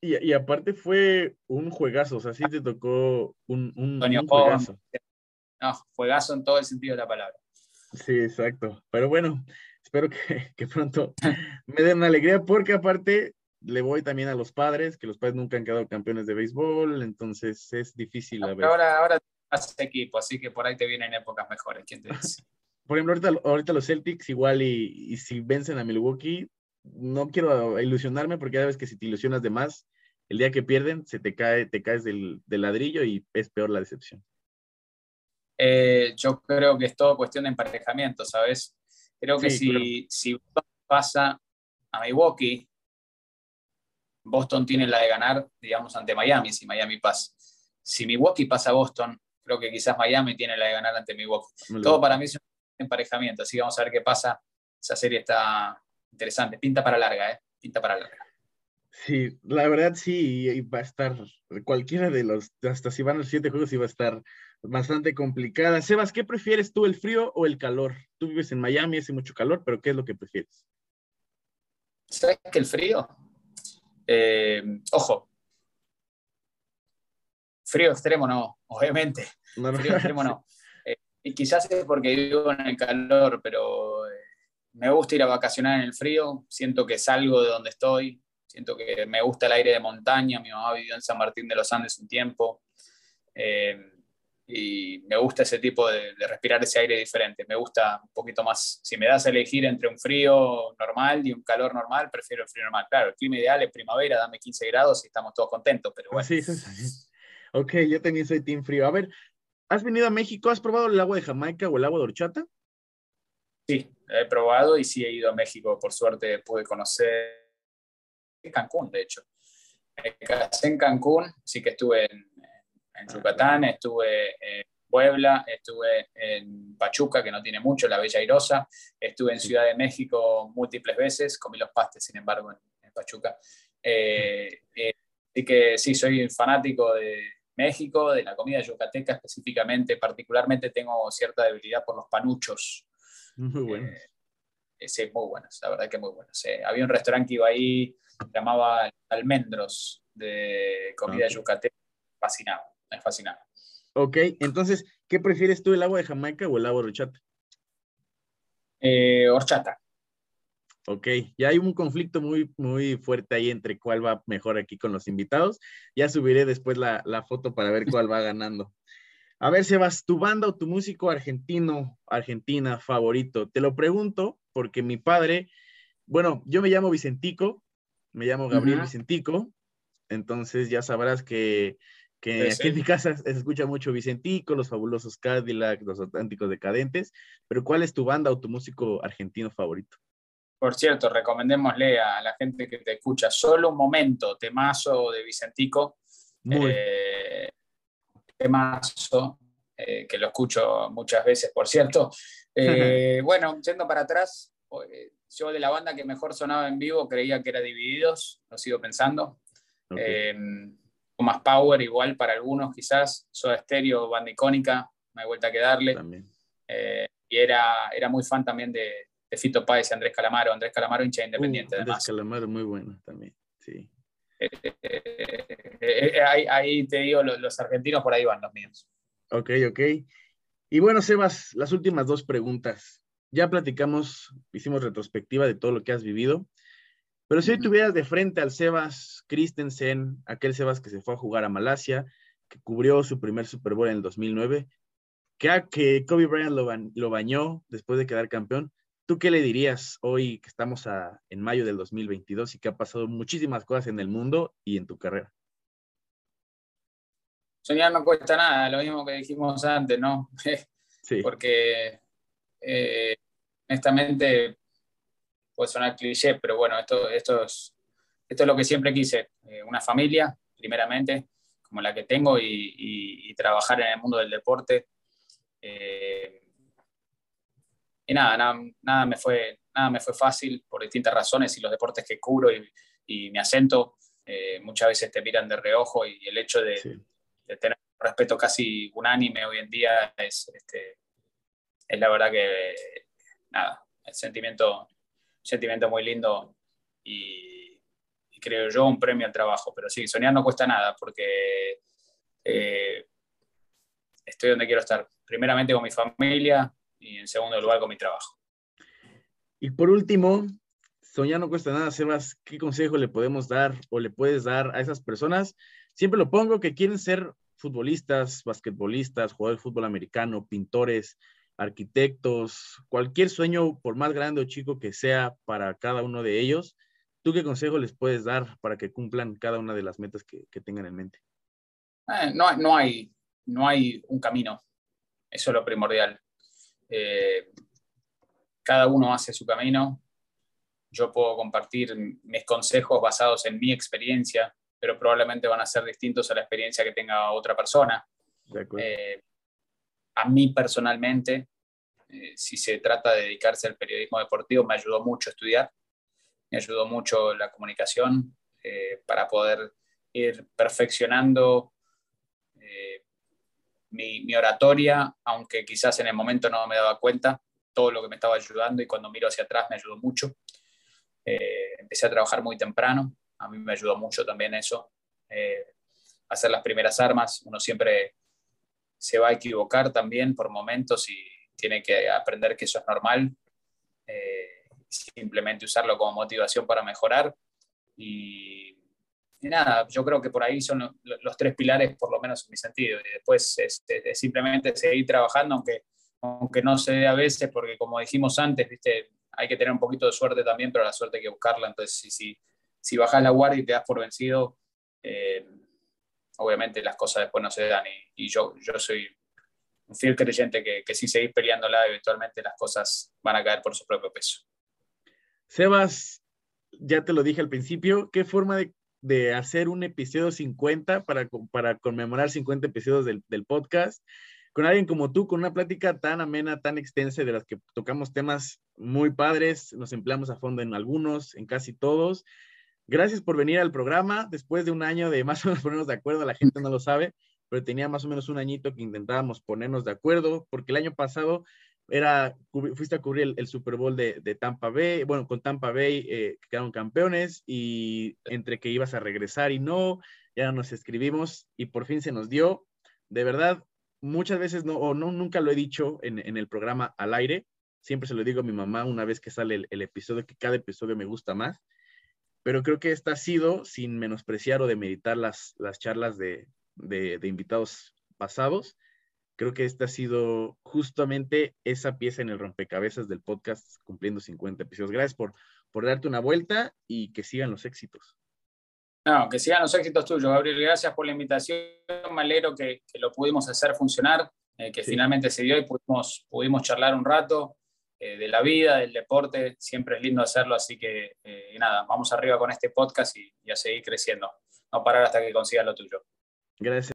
Y, y, aparte fue un juegazo, o sea, sí te tocó un, un, Antonio un juegazo. No, juegazo en todo el sentido de la palabra. Sí, exacto. Pero bueno, espero que, que pronto me den una alegría porque aparte le voy también a los padres, que los padres nunca han quedado campeones de béisbol, entonces es difícil a ver. Ahora, ahora haces equipo, así que por ahí te vienen épocas mejores, ¿quién te dice? por ejemplo, ahorita, ahorita los Celtics igual y, y, si vencen a Milwaukee, no quiero ilusionarme porque ya ves que si te ilusionas de más, el día que pierden, se te cae, te caes del, del ladrillo y es peor la decepción. Eh, yo creo que es todo cuestión de emparejamiento, ¿sabes? Creo que sí, si, claro. si pasa a Milwaukee, Boston tiene la de ganar, digamos, ante Miami, si Miami pasa. Si Milwaukee pasa a Boston, creo que quizás Miami tiene la de ganar ante Milwaukee. Muy Todo para mí es un emparejamiento, así vamos a ver qué pasa. Esa serie está interesante, pinta para larga, ¿eh? Pinta para larga. Sí, la verdad sí, y va a estar cualquiera de los, hasta si van los siete juegos, iba a estar bastante complicada. Sebas, ¿qué prefieres tú, el frío o el calor? Tú vives en Miami, hace mucho calor, pero ¿qué es lo que prefieres? ¿Sabes que el frío? Eh, ojo, frío extremo no, obviamente. No, no. Frío extremo no. Eh, y quizás es porque vivo en el calor, pero eh, me gusta ir a vacacionar en el frío. Siento que salgo de donde estoy. Siento que me gusta el aire de montaña. Mi mamá vivió en San Martín de los Andes un tiempo. Eh, y me gusta ese tipo de, de, respirar ese aire diferente. Me gusta un poquito más, si me das a elegir entre un frío normal y un calor normal, prefiero el frío normal. Claro, el clima ideal es primavera, dame 15 grados y estamos todos contentos, pero bueno. Sí, sí, sí. Ok, yo también soy team frío. A ver, ¿has venido a México? ¿Has probado el agua de Jamaica o el agua de horchata? Sí, he probado y sí he ido a México. Por suerte pude conocer Cancún, de hecho. Me casé en Cancún, sí que estuve en, en Yucatán, estuve en Puebla, estuve en Pachuca, que no tiene mucho, la Bella Airosa, estuve en Ciudad de México múltiples veces, comí los pastes, sin embargo, en, en Pachuca. Eh, eh, así que sí, soy fanático de México, de la comida yucateca específicamente, particularmente tengo cierta debilidad por los panuchos. Muy buenos. Eh, sí, muy buenos, la verdad que muy buenos. había un restaurante que iba ahí, llamaba Almendros, de comida okay. yucateca, fascinado me fascinaba. Ok, entonces, ¿qué prefieres tú, el agua de Jamaica o el agua de horchata? Eh, horchata. Ok, ya hay un conflicto muy, muy fuerte ahí entre cuál va mejor aquí con los invitados. Ya subiré después la, la foto para ver cuál va ganando. A ver, Sebas, tu banda o tu músico argentino, argentina favorito. Te lo pregunto porque mi padre, bueno, yo me llamo Vicentico, me llamo Gabriel uh -huh. Vicentico, entonces ya sabrás que que aquí en mi casa se escucha mucho Vicentico, los fabulosos Cadillac, los auténticos decadentes, pero ¿cuál es tu banda o tu músico argentino favorito? Por cierto, recomendémosle a la gente que te escucha solo un momento, temazo de Vicentico. Muy. Eh, temazo, eh, que lo escucho muchas veces, por cierto. Eh, bueno, yendo para atrás, yo de la banda que mejor sonaba en vivo creía que era Divididos, lo sigo pensando. Con más power, igual para algunos quizás. Soda Stereo, banda icónica, me he vuelto a quedarle. y era, era muy fan también de, de Fito Páez y Andrés Calamaro. Andrés Calamaro, hincha independiente, uh, Andrés Calamaro, muy bueno también, sí. Eh, eh, eh, ahí, te digo, los, argentinos por ahí van los míos. Ok, ok. Y bueno, Sebas, las últimas dos preguntas. Ya platicamos, hicimos retrospectiva de todo lo que has vivido, pero si hoy tuvieras de frente al Sebas Christensen, aquel Sebas que se fue a jugar a Malasia, que cubrió su primer Super Bowl en el 2009, que, que Kobe Bryant lo, lo bañó después de quedar campeón, ¿Tú qué le dirías hoy que estamos en mayo del 2022 y que ha pasado muchísimas cosas en el mundo y en tu carrera? Soñar no cuesta nada, lo mismo que dijimos antes, ¿no? Sí. Porque eh, honestamente puede sonar cliché, pero bueno, esto, esto, es, esto es lo que siempre quise, eh, una familia, primeramente, como la que tengo, y, trabajar en el mundo del deporte. Eh, y nada, nada, me fue, nada me fue fácil por distintas razones y los deportes que cubro y, y mi acento eh, muchas veces te miran de reojo y el hecho de, tener un respeto casi unánime hoy en día es, este, es la verdad que, nada, el sentimiento, sentimiento muy lindo y, creo yo un premio al trabajo. Pero sí, soñar no cuesta nada porque eh, estoy donde quiero estar. Primeramente con mi familia, y en segundo lugar con mi trabajo. Y por último, soñar no cuesta nada, Sebas, ¿qué consejo le podemos dar o le puedes dar a esas personas? Siempre lo pongo que quieren ser futbolistas, basquetbolistas, jugadores de fútbol americano, pintores, arquitectos, cualquier sueño, por más grande o chico que sea para cada uno de ellos, ¿tú qué consejo les puedes dar para que cumplan cada una de las metas que, tengan en mente? Eh, no, no, hay, no hay un camino, eso es lo primordial. Eh, cada uno hace su camino. Yo puedo compartir mis consejos basados en mi experiencia, pero probablemente van a ser distintos a la experiencia que tenga otra persona. Eh, a mí personalmente, eh, si se trata de dedicarse al periodismo deportivo, me ayudó mucho estudiar, me ayudó mucho la comunicación para poder ir perfeccionando mi, oratoria, aunque quizás en el momento no me daba cuenta todo lo que me estaba ayudando y cuando miro hacia atrás me ayudó mucho. Eh, empecé a trabajar muy temprano, a mí me ayudó mucho también eso. Eh, hacer las primeras armas, uno siempre se va a equivocar también por momentos y tiene que aprender que eso es normal, eh, simplemente usarlo como motivación para mejorar y y nada, yo creo que por ahí son los, tres pilares, por lo menos en mi sentido. Y después es, simplemente seguir trabajando, aunque, aunque no se dé a veces, porque como dijimos antes, ¿viste? hay que tener un poquito de suerte también, pero la suerte hay que buscarla. Entonces, si, si, si bajas la guardia y te das por vencido, eh, obviamente las cosas después no se dan. Y, yo, yo soy un fiel creyente que, que si seguís peleándola, eventualmente las cosas van a caer por su propio peso. Sebas, ya te lo dije al principio, ¿qué forma de de hacer un episodio 50 para, para conmemorar 50 episodios del, del, podcast con alguien como tú, con una plática tan amena, tan extensa, de las que tocamos temas muy padres, nos empleamos a fondo en algunos, en casi todos. Gracias por venir al programa, después de un año de más o menos ponernos de acuerdo, la gente no lo sabe, pero tenía más o menos un añito que intentábamos ponernos de acuerdo, porque el año pasado era, fuiste a cubrir el, Super Bowl de, Tampa Bay, bueno, con Tampa Bay eh, quedaron campeones y entre que ibas a regresar y no, ya nos escribimos y por fin se nos dio. De verdad, muchas veces no, o no, nunca lo he dicho en, el programa al aire, siempre se lo digo a mi mamá una vez que sale el, episodio, que cada episodio me gusta más, pero creo que esta ha sido, sin menospreciar o demeritar las, las charlas de, de, de invitados pasados, creo que esta ha sido justamente esa pieza en el rompecabezas del podcast cumpliendo 50 episodios. Gracias por, por darte una vuelta y que sigan los éxitos. No, que sigan los éxitos tuyos, Gabriel. Gracias por la invitación. Me alegro que, lo pudimos hacer funcionar, eh, que finalmente se dio y pudimos, pudimos charlar un rato. Eh, de la vida, del deporte, siempre es lindo hacerlo, así que eh, nada, vamos arriba con este podcast y, y a seguir creciendo, no parar hasta que consigas lo tuyo. Gracias.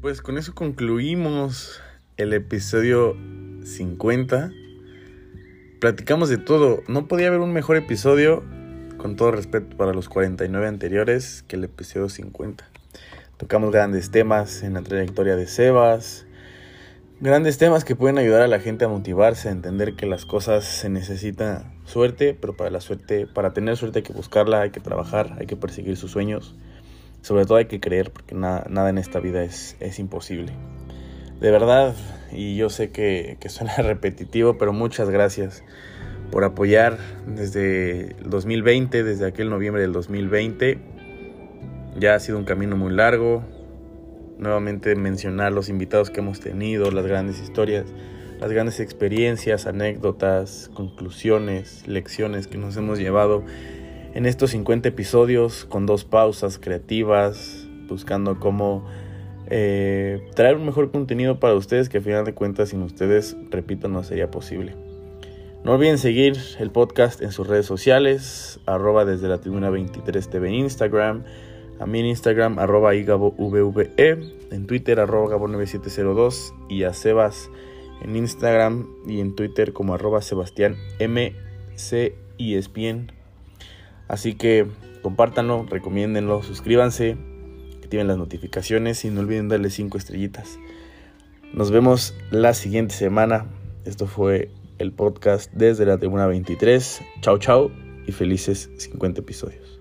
Pues con eso concluimos el episodio 50. Platicamos de todo. No podía haber un mejor episodio, con todo respeto para los 49 anteriores, que el episodio 50. Tocamos grandes temas en la trayectoria de Sebas. Grandes temas que pueden ayudar a la gente a motivarse, a entender que las cosas se necesita suerte, pero para la suerte, para tener suerte hay que buscarla, hay que trabajar, hay que perseguir sus sueños. Sobre todo hay que creer, porque nada, nada en esta vida es, es imposible. De verdad, y yo sé que, que suena repetitivo, pero muchas gracias por apoyar desde el 2020, desde aquel noviembre del 2020. Ya ha sido un camino muy largo. Nuevamente mencionar los invitados que hemos tenido, las grandes historias, las grandes experiencias, anécdotas, conclusiones, lecciones que nos hemos llevado en estos 50 episodios con dos pausas creativas, buscando cómo eh, traer un mejor contenido para ustedes que a final de cuentas sin ustedes, repito, no sería posible. No olviden seguir el podcast en sus redes sociales, arroba desde la tribuna 23 TV en Instagram, a mí en Instagram arroba igabovve, en Twitter arroba gabo9702 y a Sebas en Instagram y en Twitter como arroba sebastián mcespn. Así que compártanlo, recomiéndenlo, suscríbanse activen las notificaciones y no olviden darle 5 estrellitas. Nos vemos la siguiente semana. Esto fue el podcast desde la tribuna 23. Chao, chao y felices 50 episodios.